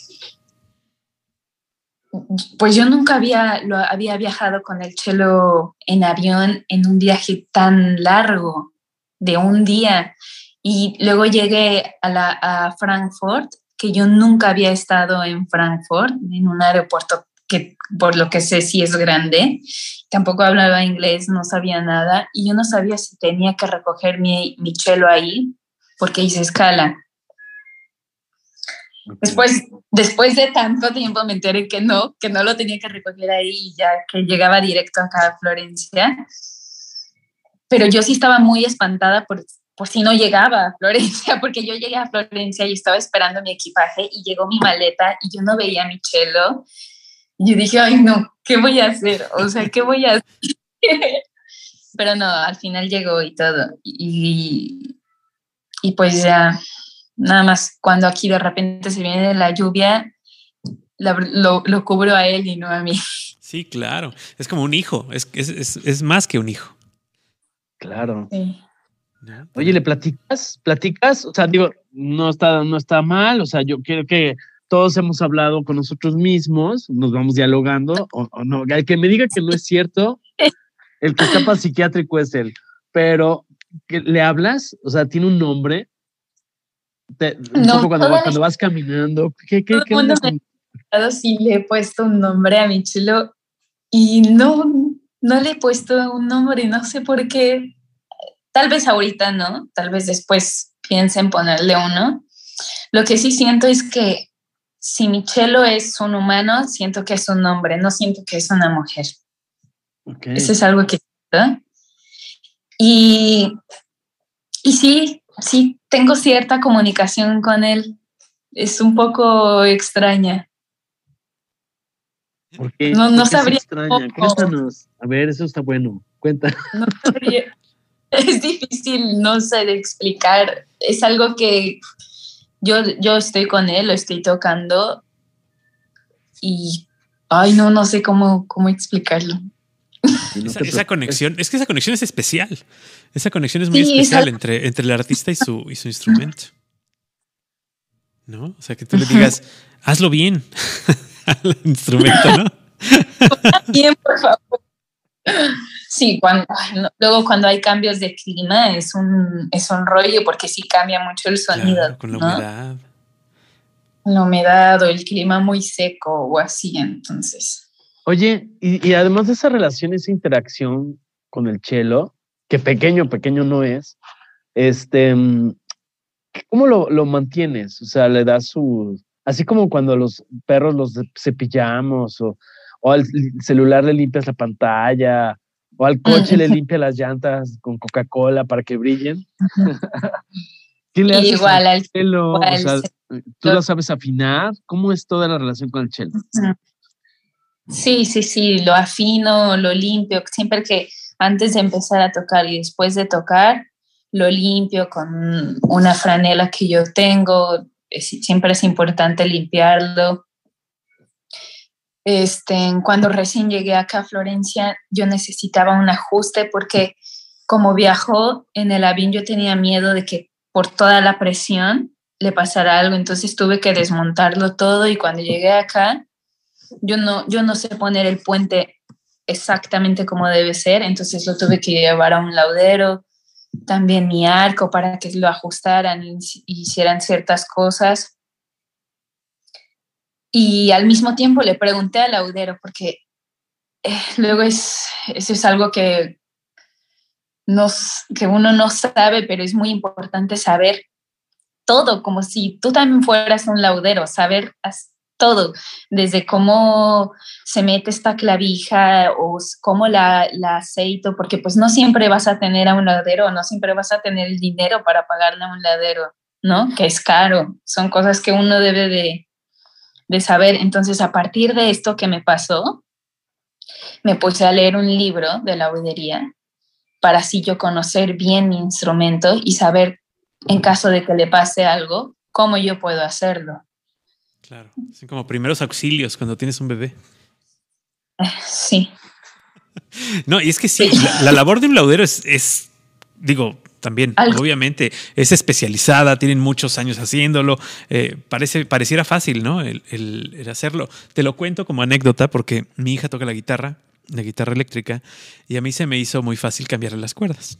pues yo nunca había, lo, había viajado con el chelo en avión en un viaje tan largo, de un día. Y luego llegué a, la, a Frankfurt, que yo nunca había estado en Frankfurt, en un aeropuerto que por lo que sé sí es grande. Tampoco hablaba inglés, no sabía nada. Y yo no sabía si tenía que recoger mi, mi chelo ahí, porque hice escala. Después, después de tanto tiempo me enteré que no, que no lo tenía que recoger ahí ya que llegaba directo acá a Florencia. Pero yo sí estaba muy espantada por, por si no llegaba a Florencia, porque yo llegué a Florencia y estaba esperando mi equipaje y llegó mi maleta y yo no veía mi chelo. Y dije, ay no, ¿qué voy a hacer? O sea, ¿qué voy a hacer? Pero no, al final llegó y todo. Y, y pues ya Nada más cuando aquí de repente se viene la lluvia, lo, lo, cubro a él y no a mí. Sí, claro. Es como un hijo, es, es, es más que un hijo. Claro. Oye, ¿le platicas? ¿Platicas? O sea, digo, no está, no está mal. O sea, yo quiero que todos hemos hablado con nosotros mismos, nos vamos dialogando, o, no. El que me diga que no es cierto, el que está para psiquiátrico es él. Pero, ¿le hablas? O sea, tiene un nombre no, cuando, vas caminando, ¿qué, qué, qué sí le he puesto un nombre a mi chulo y no, no le he puesto un nombre, no sé por qué. Tal vez ahorita no, tal vez después piense en ponerle uno. Lo que sí siento es que si mi chelo es un humano, siento que es un hombre, no siento que es una mujer. Eso es algo que... Y, y sí, sí, tengo cierta comunicación con él. Es un poco extraña. ¿Por qué? No, no sabría. extraña? Cuéntanos. A ver, eso está bueno. Cuenta. No sabría. Es difícil, no sé, de explicar. Es algo que yo, yo estoy con él, lo estoy tocando y, ay, no, no sé cómo, cómo explicarlo. Esa, conexión, es que esa conexión es especial. Esa conexión es muy especial entre, entre el artista y su, y su instrumento. ¿No? O sea, que tú le digas, hazlo bien al instrumento, ¿no? bien, por favor. Sí, cuando, luego cuando hay cambios de clima es un, es un rollo porque sí cambia mucho el sonido. con la humedad. La humedad o el clima muy seco o así, entonces. Oye, y, además de esa relación, esa interacción con el chelo, que pequeño, pequeño no es, este, mm, ¿cómo lo, lo mantienes? O sea, le das su, así como cuando los perros los cepillamos o, o al celular le limpias la pantalla o al coche le limpia las llantas con Coca-Cola para que brillen. ¿Qué le haces igual al chelo? ¿Tú lo sabes afinar? ¿Cómo es toda la relación con el chelo? Sí, sí, sí, lo afino, lo limpio, siempre que antes de empezar a tocar y después de tocar, lo limpio con una franela que yo tengo, siempre es importante limpiarlo. Este, cuando recién llegué acá a Florencia, yo necesitaba un ajuste porque como viajó en el avión, yo tenía miedo de que por toda la presión le pasara algo, entonces tuve que desmontarlo todo y cuando llegué acá, yo no, yo no sé poner el puente exactamente como debe ser, entonces lo tuve que llevar a un laudero, también mi arco para que lo ajustaran y hicieran ciertas cosas. Y al mismo tiempo le pregunté al laudero, porque eh, luego es, eso es algo que, nos, que uno no sabe, pero es muy importante saber todo, como si tú también fueras un laudero, saber todo, desde cómo se mete esta clavija o cómo la, aceito, porque pues no siempre vas a tener a un ladero, no siempre vas a tener el dinero para pagarle a un ladero, ¿no? Que es caro, son cosas que uno debe de, de saber. Entonces, a partir de esto que me pasó, me puse a leer un libro de la laudería para así yo conocer bien mi instrumento y saber en caso de que le pase algo, cómo yo puedo hacerlo. Claro, son como primeros auxilios cuando tienes un bebé. Sí. No, y es que sí, La, labor de un laudero es, digo, también, obviamente, es especializada, tienen muchos años haciéndolo, eh, parece, pareciera fácil, ¿no? El, hacerlo. Te lo cuento como anécdota porque mi hija toca la guitarra, la guitarra eléctrica, y a mí se me hizo muy fácil cambiarle las cuerdas.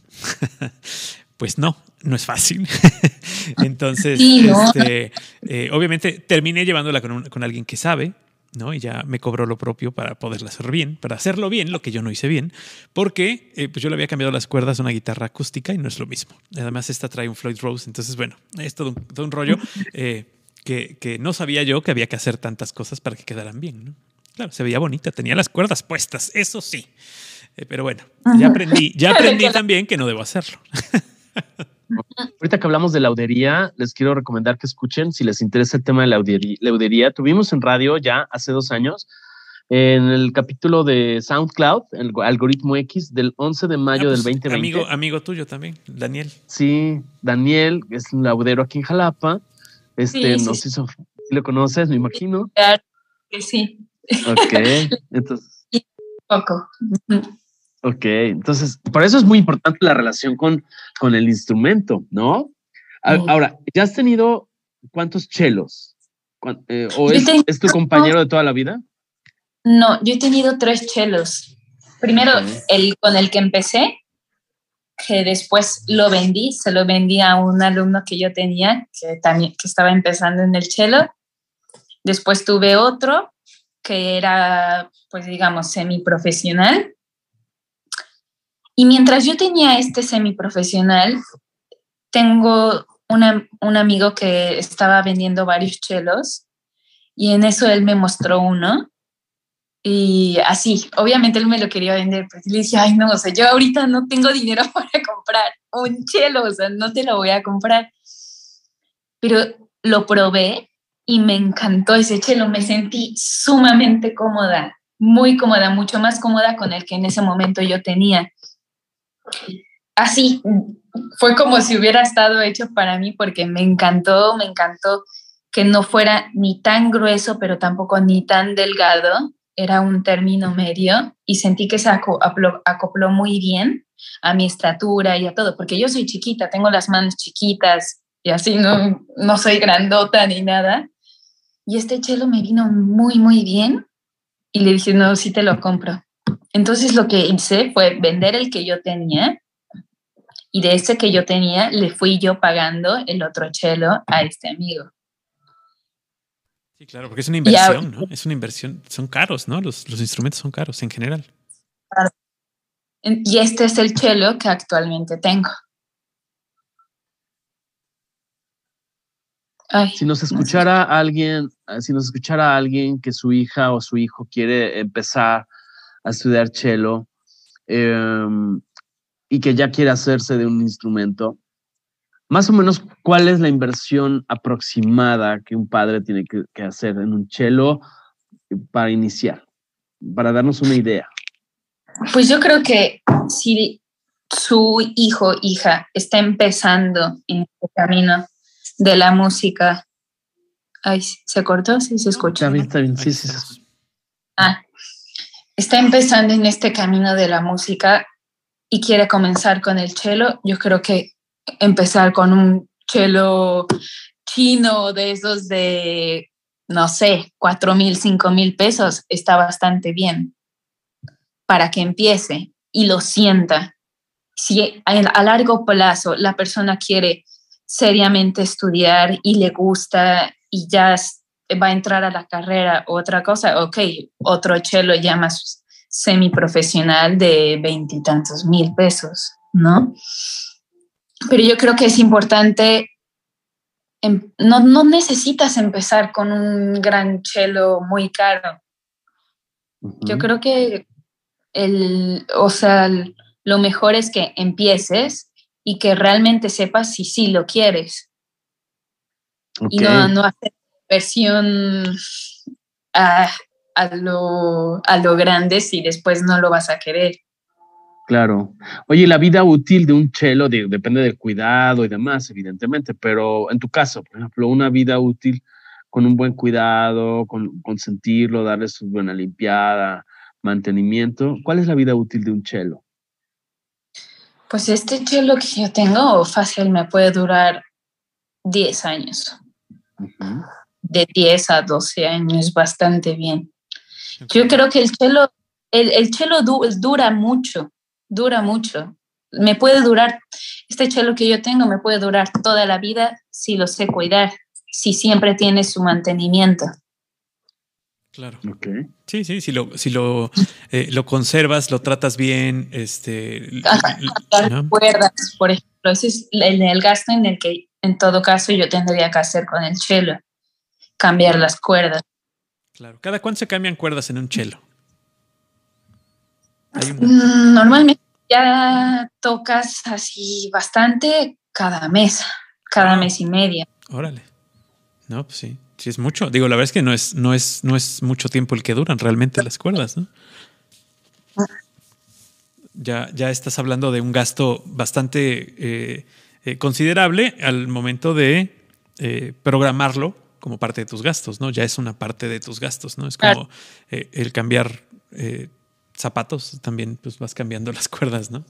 pues no, no es fácil. Entonces, este, eh, obviamente terminé llevándola con, alguien que sabe, ¿no? Y ya me cobró lo propio para poderla hacer bien, para hacerlo bien, lo que yo no hice bien, porque eh, pues yo le había cambiado las cuerdas a una guitarra acústica y no es lo mismo. Además, esta trae un Floyd Rose, entonces, bueno, es todo un, rollo eh, que, que, no sabía yo que había que hacer tantas cosas para que quedaran bien, ¿no? Claro, se veía bonita, tenía las cuerdas puestas, eso sí. pero bueno, ya aprendí, ya aprendí también que no debo hacerlo. Ahorita que hablamos de laudería, les quiero recomendar que escuchen si les interesa el tema de laudería. laudería. Tuvimos en radio ya hace dos años en el capítulo de SoundCloud, el algoritmo X del 11 de mayo ah, del 2020. Pues, amigo, amigo tuyo también, Daniel. Sí, Daniel es un laudero aquí en Jalapa. Este nos hizo, ¿lo conoces? Me imagino. Sí. Ok, entonces. Poco. Ok, entonces, por eso es muy importante la relación con, con el instrumento, ¿no? Ahora, ¿ya has tenido cuántos chelos? Eh, ¿O es, tu compañero de toda la vida? No, yo he tenido tres chelos. Primero, el con el que empecé, que después lo vendí, se lo vendí a un alumno que yo tenía, que también que estaba empezando en el chelo. Después tuve otro que era, pues digamos, semiprofesional. Y mientras yo tenía este semiprofesional, tengo un amigo que estaba vendiendo varios chelos y en eso él me mostró uno. Y así, obviamente él me lo quería vender, pero le dije, ay, no, o sea, yo ahorita no tengo dinero para comprar un chelo, o sea, no te lo voy a comprar. Pero lo probé y me encantó ese chelo, me sentí sumamente cómoda, muy cómoda, mucho más cómoda con el que en ese momento yo tenía así, fue como si hubiera estado hecho para mí porque me encantó, me encantó que no fuera ni tan grueso, pero tampoco ni tan delgado, era un término medio y sentí que se acopló, muy bien a mi estatura y a todo, porque yo soy chiquita, tengo las manos chiquitas y así no, no soy grandota ni nada. Y este chelo me vino muy, muy bien y le dije, no, sí te lo compro. Entonces lo que hice fue vender el que yo tenía y de ese que yo tenía le fui yo pagando el otro chelo a este amigo. Sí, claro, porque es una inversión, ¿no? Es una inversión, son caros, ¿no? Los, los instrumentos son caros en general. Y este es el cello que actualmente tengo. si nos escuchara alguien, ah, si nos escuchara alguien que su hija o su hijo quiere empezar a estudiar cello em, y que ya quiere hacerse de un instrumento, más o menos, ¿cuál es la inversión aproximada que un padre tiene que, que hacer en un cello para iniciar? Para darnos una idea. Pues yo creo que si su hijo, hija, está empezando en este camino de la música. Ay, ¿se cortó? Sí, se escucha. Está bien, sí, sí. Ah, está empezando en este camino de la música y quiere comenzar con el cello. Yo creo que empezar con un cello chino de esos de, no sé, cuatro mil, cinco mil pesos está bastante bien para que empiece y lo sienta. Si a largo plazo la persona quiere seriamente estudiar y le gusta y ya va a entrar a la carrera otra cosa, ok, otro chelo ya más semiprofesional de veintitantos mil pesos, ¿no? Pero yo creo que es importante, em, no, no necesitas empezar con un gran chelo muy caro. Yo creo que el, o sea, lo mejor es que empieces y que realmente sepas si sí lo quieres. Y no, no hacer versión a, lo, a lo grande si después no lo vas a querer. Claro. Oye, la vida útil de un chelo depende del cuidado y demás, evidentemente, pero en tu caso, por ejemplo, una vida útil con un buen cuidado, con consentirlo, darle su buena limpiada, mantenimiento, ¿cuál es la vida útil de un chelo? Pues este chelo que yo tengo fácil me puede durar 10 años. De 10 a 12 años, bastante bien. Yo creo que el chelo, el, el chelo dura mucho, dura mucho. Me puede durar, este chelo que yo tengo me puede durar toda la vida si lo sé cuidar, si siempre tiene su mantenimiento. Claro. Sí, sí, si lo, si lo, eh, lo conservas, lo tratas bien, este. cuerdas, por ejemplo, ese es el, el, gasto en el que en todo caso yo tendría que hacer con el chelo, cambiar las cuerdas. Claro. ¿Cada cuánto se cambian cuerdas en un chelo? Mm, normalmente ya tocas así bastante cada mes, cada ah. mes y medio. Órale. No, pues sí. Sí, es mucho. Digo, la verdad es que no es, no es, no es mucho tiempo el que duran realmente las cuerdas, ¿no? Ya, ya estás hablando de un gasto bastante eh, eh, considerable al momento de eh, programarlo como parte de tus gastos, ¿no? Ya es una parte de tus gastos, ¿no? Es como el cambiar zapatos, también pues vas cambiando las cuerdas, ¿no?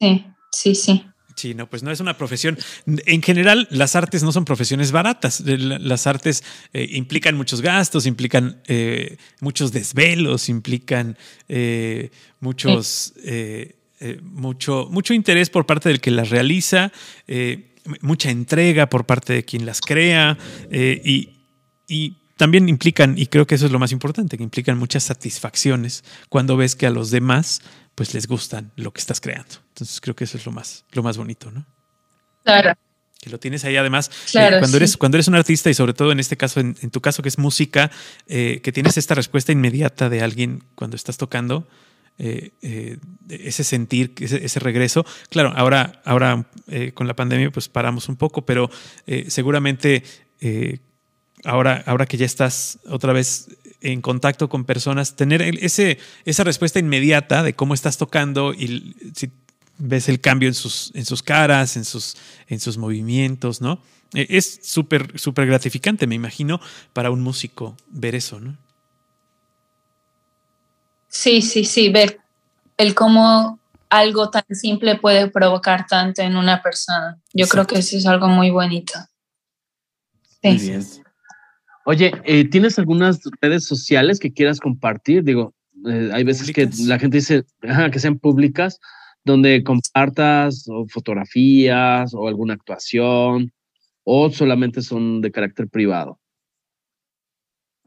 Sí, sí, sí. Sí, no, pues no es una profesión. En general, las artes no son profesiones baratas. Las artes eh, implican muchos gastos, implican eh, muchos desvelos, implican eh, muchos, mucho, mucho interés por parte del que las realiza, mucha entrega por parte de quien las crea y, y también implican, y creo que eso es lo más importante, que implican muchas satisfacciones cuando ves que a los demás pues les gustan lo que estás creando. Entonces creo que eso es lo más, lo más bonito, ¿no? Claro. Que lo tienes ahí además. Eh, cuando, eres, cuando eres un artista y sobre todo en este caso, en, tu caso que es música, eh, que tienes esta respuesta inmediata de alguien cuando estás tocando, eh, ese sentir, ese, regreso. Claro, ahora, ahora con la pandemia pues paramos un poco, pero seguramente ahora, ahora que ya estás otra vez en contacto con personas, tener ese, esa respuesta inmediata de cómo estás tocando y si ves el cambio en sus, en sus caras, en sus, en sus movimientos, ¿no? Es súper, súper gratificante, me imagino, para un músico ver eso, ¿no? Sí, sí, sí, ver el cómo algo tan simple puede provocar tanto en una persona. Yo creo que eso es algo muy bonito. Sí. Oye, eh, ¿tienes algunas redes sociales que quieras compartir? Digo, eh, hay veces que la gente dice que sean públicas, donde compartas fotografías o alguna actuación, o solamente son de carácter privado.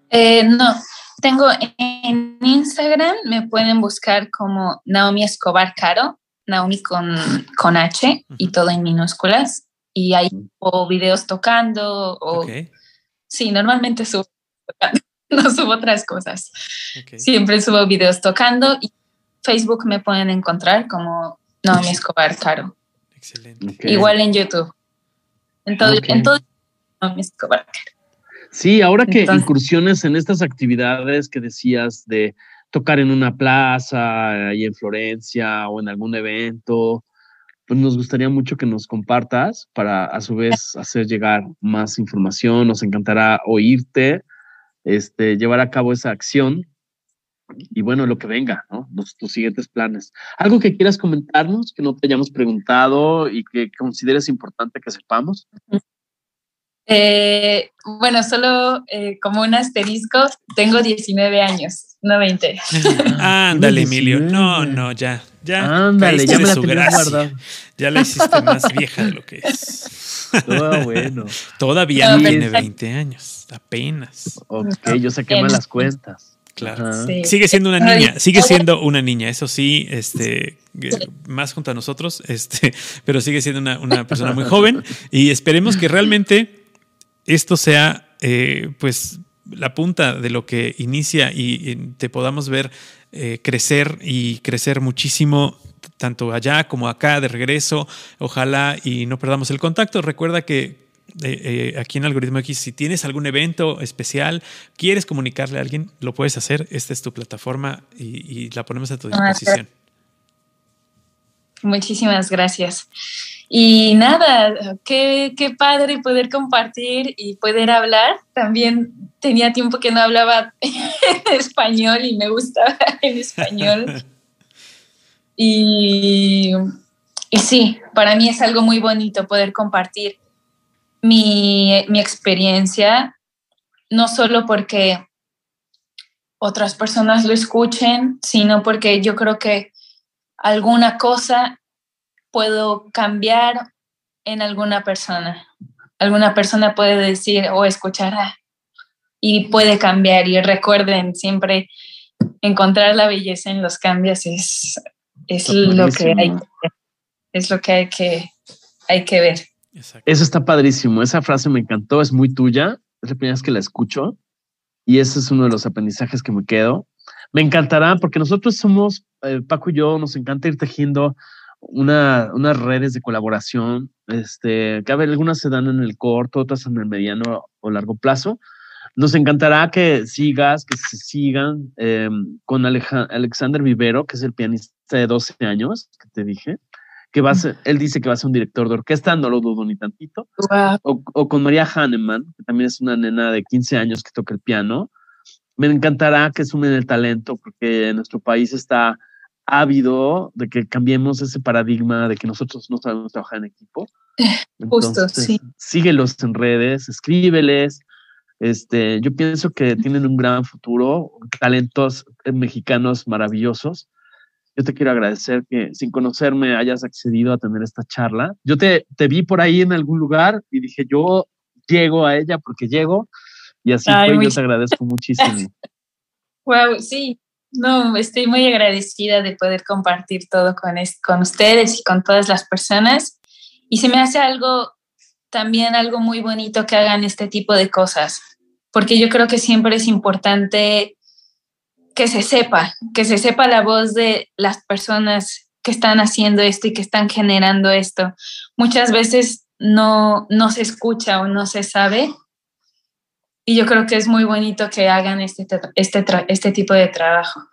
Eh, no, tengo en Instagram, me pueden buscar como Naomi Escobar Caro, Naomi con, con H y todo en minúsculas. Y hay o videos tocando o... Sí, normalmente subo, no subo otras cosas. Siempre subo videos tocando y Facebook me pueden encontrar como Naomi Escobar Caro. Excelente. Igual en YouTube. En todo, en todo Naomi Escobar Caro. Sí, ahora que incursiones en estas actividades que decías de tocar en una plaza ahí en Florencia o en algún evento, pues nos gustaría mucho que nos compartas para a su vez hacer llegar más información. Nos encantará oírte, este, llevar a cabo esa acción y bueno, lo que venga, ¿no? tus siguientes planes. Algo que quieras comentarnos, que no te hayamos preguntado y que consideres importante que sepamos. Eh, bueno, solo eh, como un asterisco, tengo 19 años, no 20. Ándale, Emilio. No, no, ya, ya. Ándale, ya me la Ya la hiciste más vieja de lo que es. Todo bueno. Todavía no, tiene 20 años, apenas. Ok, yo saqué malas cuentas. Claro. Sigue siendo una niña, sigue siendo una niña, eso sí, este, más junto a nosotros, este, pero sigue siendo una, una persona muy joven y esperemos que realmente esto sea eh, pues la punta de lo que inicia y, te podamos ver eh, crecer y crecer muchísimo tanto allá como acá de regreso. Ojalá y no perdamos el contacto. Recuerda que eh, aquí en Algoritmo X, si tienes algún evento especial, quieres comunicarle a alguien, lo puedes hacer. Esta es tu plataforma y, y la ponemos a tu disposición. Muchísimas gracias. Y nada, qué, qué padre poder compartir y poder hablar. También tenía tiempo que no hablaba español y me gusta hablar en español. Y, y, sí, para mí es algo muy bonito poder compartir mi, mi experiencia, no solo porque otras personas lo escuchen, sino porque yo creo que alguna cosa puedo cambiar en alguna persona. Alguna persona puede decir o escuchar ah, y puede cambiar. Y recuerden siempre encontrar la belleza en los cambios es, es lo que hay es lo que hay que hay que ver. Eso está padrísimo. Esa frase me encantó, es muy tuya. Es la primera vez que la escucho y ese es uno de los aprendizajes que me quedo. Me encantará porque nosotros somos, eh, Paco y yo, nos encanta ir tejiendo una, unas redes de colaboración, este, que a ver, algunas se dan en el corto, otras en el mediano o largo plazo. Nos encantará que sigas, que se sigan em, con Alexander Vivero, que es el pianista de 12 años, que te dije, que va a ser, él dice que va a ser un director de orquesta, no lo dudo ni tantito. O, o, con María Hahnemann, que también es una nena de 15 años que toca el piano. Me encantará que sumen el talento, porque en nuestro país está ávido de que cambiemos ese paradigma de que nosotros no sabemos trabajar en equipo. Justo, sí. Síguelos en redes, escríbeles. Este, yo pienso que tienen un gran futuro, talentos mexicanos maravillosos. Yo te quiero agradecer que sin conocerme hayas accedido a tener esta charla. Yo te, te vi por ahí en algún lugar y dije, yo llego a ella porque llego. Y así fue, yo te agradezco muchísimo. Wow, sí, no, estoy muy agradecida de poder compartir todo con, con ustedes y con todas las personas. Y se me hace algo, también algo muy bonito que hagan este tipo de cosas, porque yo creo que siempre es importante que se sepa, que se sepa la voz de las personas que están haciendo esto y que están generando esto. Muchas veces no, no se escucha o no se sabe y yo creo que es muy bonito que hagan este, este, este tipo de trabajo.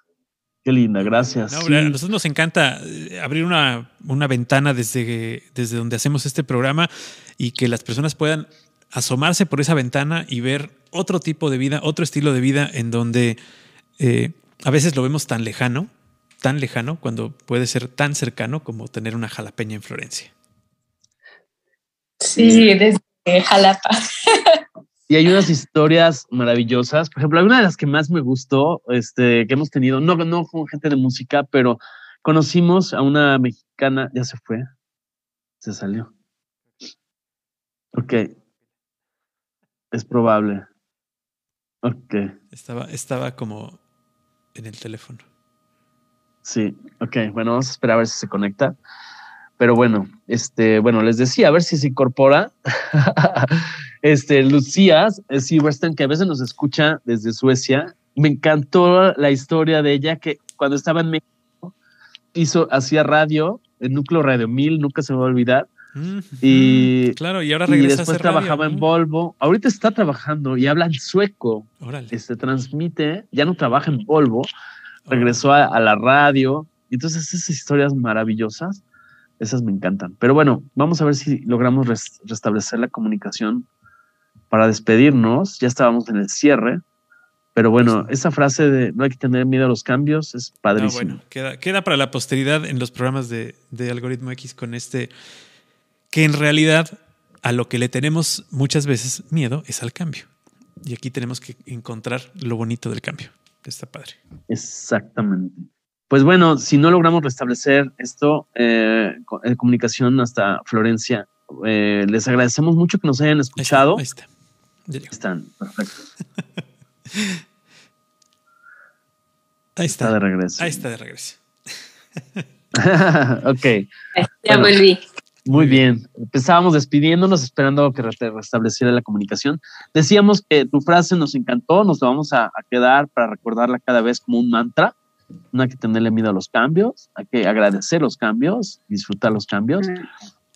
Qué linda, gracias. A nosotros nos encanta eh, abrir una, una, ventana desde, desde donde hacemos este programa y que las personas puedan asomarse por esa ventana y ver otro tipo de vida, otro estilo de vida en donde eh, a veces lo vemos tan lejano, tan lejano, cuando puede ser tan cercano como tener una jalapeña en Florencia. Sí, desde Jalapa. Y hay unas historias maravillosas. Por ejemplo, una de las que más me gustó, este, que hemos tenido, no, no con gente de música, pero conocimos a una mexicana, ya se fue, se salió. Ok, es probable. Ok. Estaba, estaba como en el teléfono. Sí, ok. Bueno, vamos a esperar a ver si se conecta. Pero bueno, este, bueno, les decía, a ver si se incorpora. este, Lucía eh, Silverstein, que a veces nos escucha desde Suecia. Me encantó la historia de ella que cuando estaba en México hizo, hacía radio, el núcleo Radio 1000, nunca se me va a olvidar. Y claro, y ahora regresa y después trabajaba en Volvo. Ahorita está trabajando y habla en sueco. Órale. Se transmite, ya no trabaja en Volvo, regresó a, la radio. Entonces, esas historias maravillosas, esas me encantan. Pero bueno, vamos a ver si logramos restablecer la comunicación para despedirnos. Ya estábamos en el cierre. Pero bueno, esa frase de no hay que tener miedo a los cambios es padrísimo. bueno, queda, queda para la posteridad en los programas de, de Algoritmo X con este que en realidad a lo que le tenemos muchas veces miedo es al cambio. Y aquí tenemos que encontrar lo bonito del cambio. Está padre. Exactamente. Pues bueno, si no logramos restablecer esto, eh, en comunicación hasta Florencia, eh, les agradecemos mucho que nos hayan escuchado. Ahí está. Ahí, Están, perfecto. Ahí está. está. de regreso. Ahí está de regreso. ok. Ya volví. Muy bien. Empezábamos despidiéndonos, esperando que restableciera la comunicación. Decíamos que tu frase nos encantó, nos la vamos a, quedar para recordarla cada vez como un mantra. No hay que tenerle miedo a los cambios, hay que agradecer los cambios, disfrutar los cambios.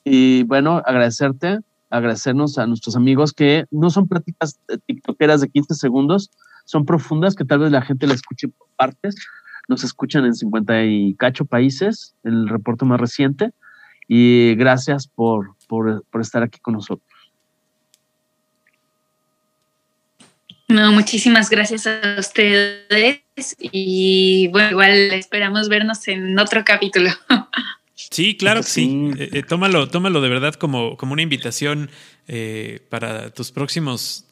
Y bueno, agradecerte, agradecernos a nuestros amigos que no son prácticas tiktokeras de 15 segundos, son profundas que tal vez la gente la escuche por partes. Nos escuchan en 50 y cacho países, el reporte más reciente y gracias por, por, estar aquí con nosotros. No, muchísimas gracias a ustedes y bueno, igual esperamos vernos en otro capítulo. Sí, claro que sí. Eh, eh, tómalo, tómalo de verdad como, como una invitación eh, para tus próximos,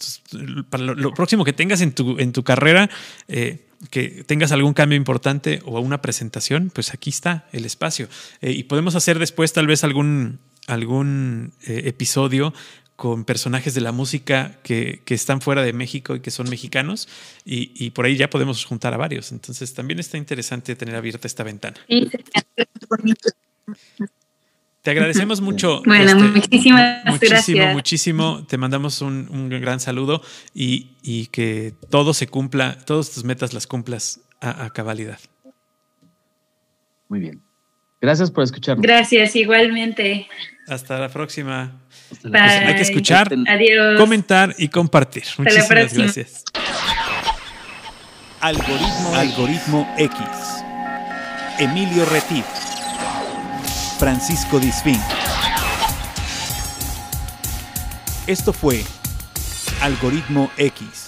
para lo, próximo que tengas en tu, en tu carrera que tengas algún cambio importante o una presentación, pues aquí está el espacio. Eh, y podemos hacer después tal vez algún, algún eh, episodio con personajes de la música que, están fuera de México y que son mexicanos, y, por ahí ya podemos juntar a varios. Entonces también está interesante tener abierta esta ventana. Te agradecemos mucho. Bueno, este, muchísimas muchísimo, gracias. Muchísimo, Te mandamos un, gran saludo y, que todo se cumpla, todas tus metas las cumplas a, cabalidad. Muy bien. Gracias por escucharnos. Gracias, igualmente. Hasta la próxima. Hay que escuchar, comentar y compartir. Muchísimas gracias. Algoritmo, Algoritmo X. Emilio Retif. Francisco Disfín. Esto fue Algoritmo X.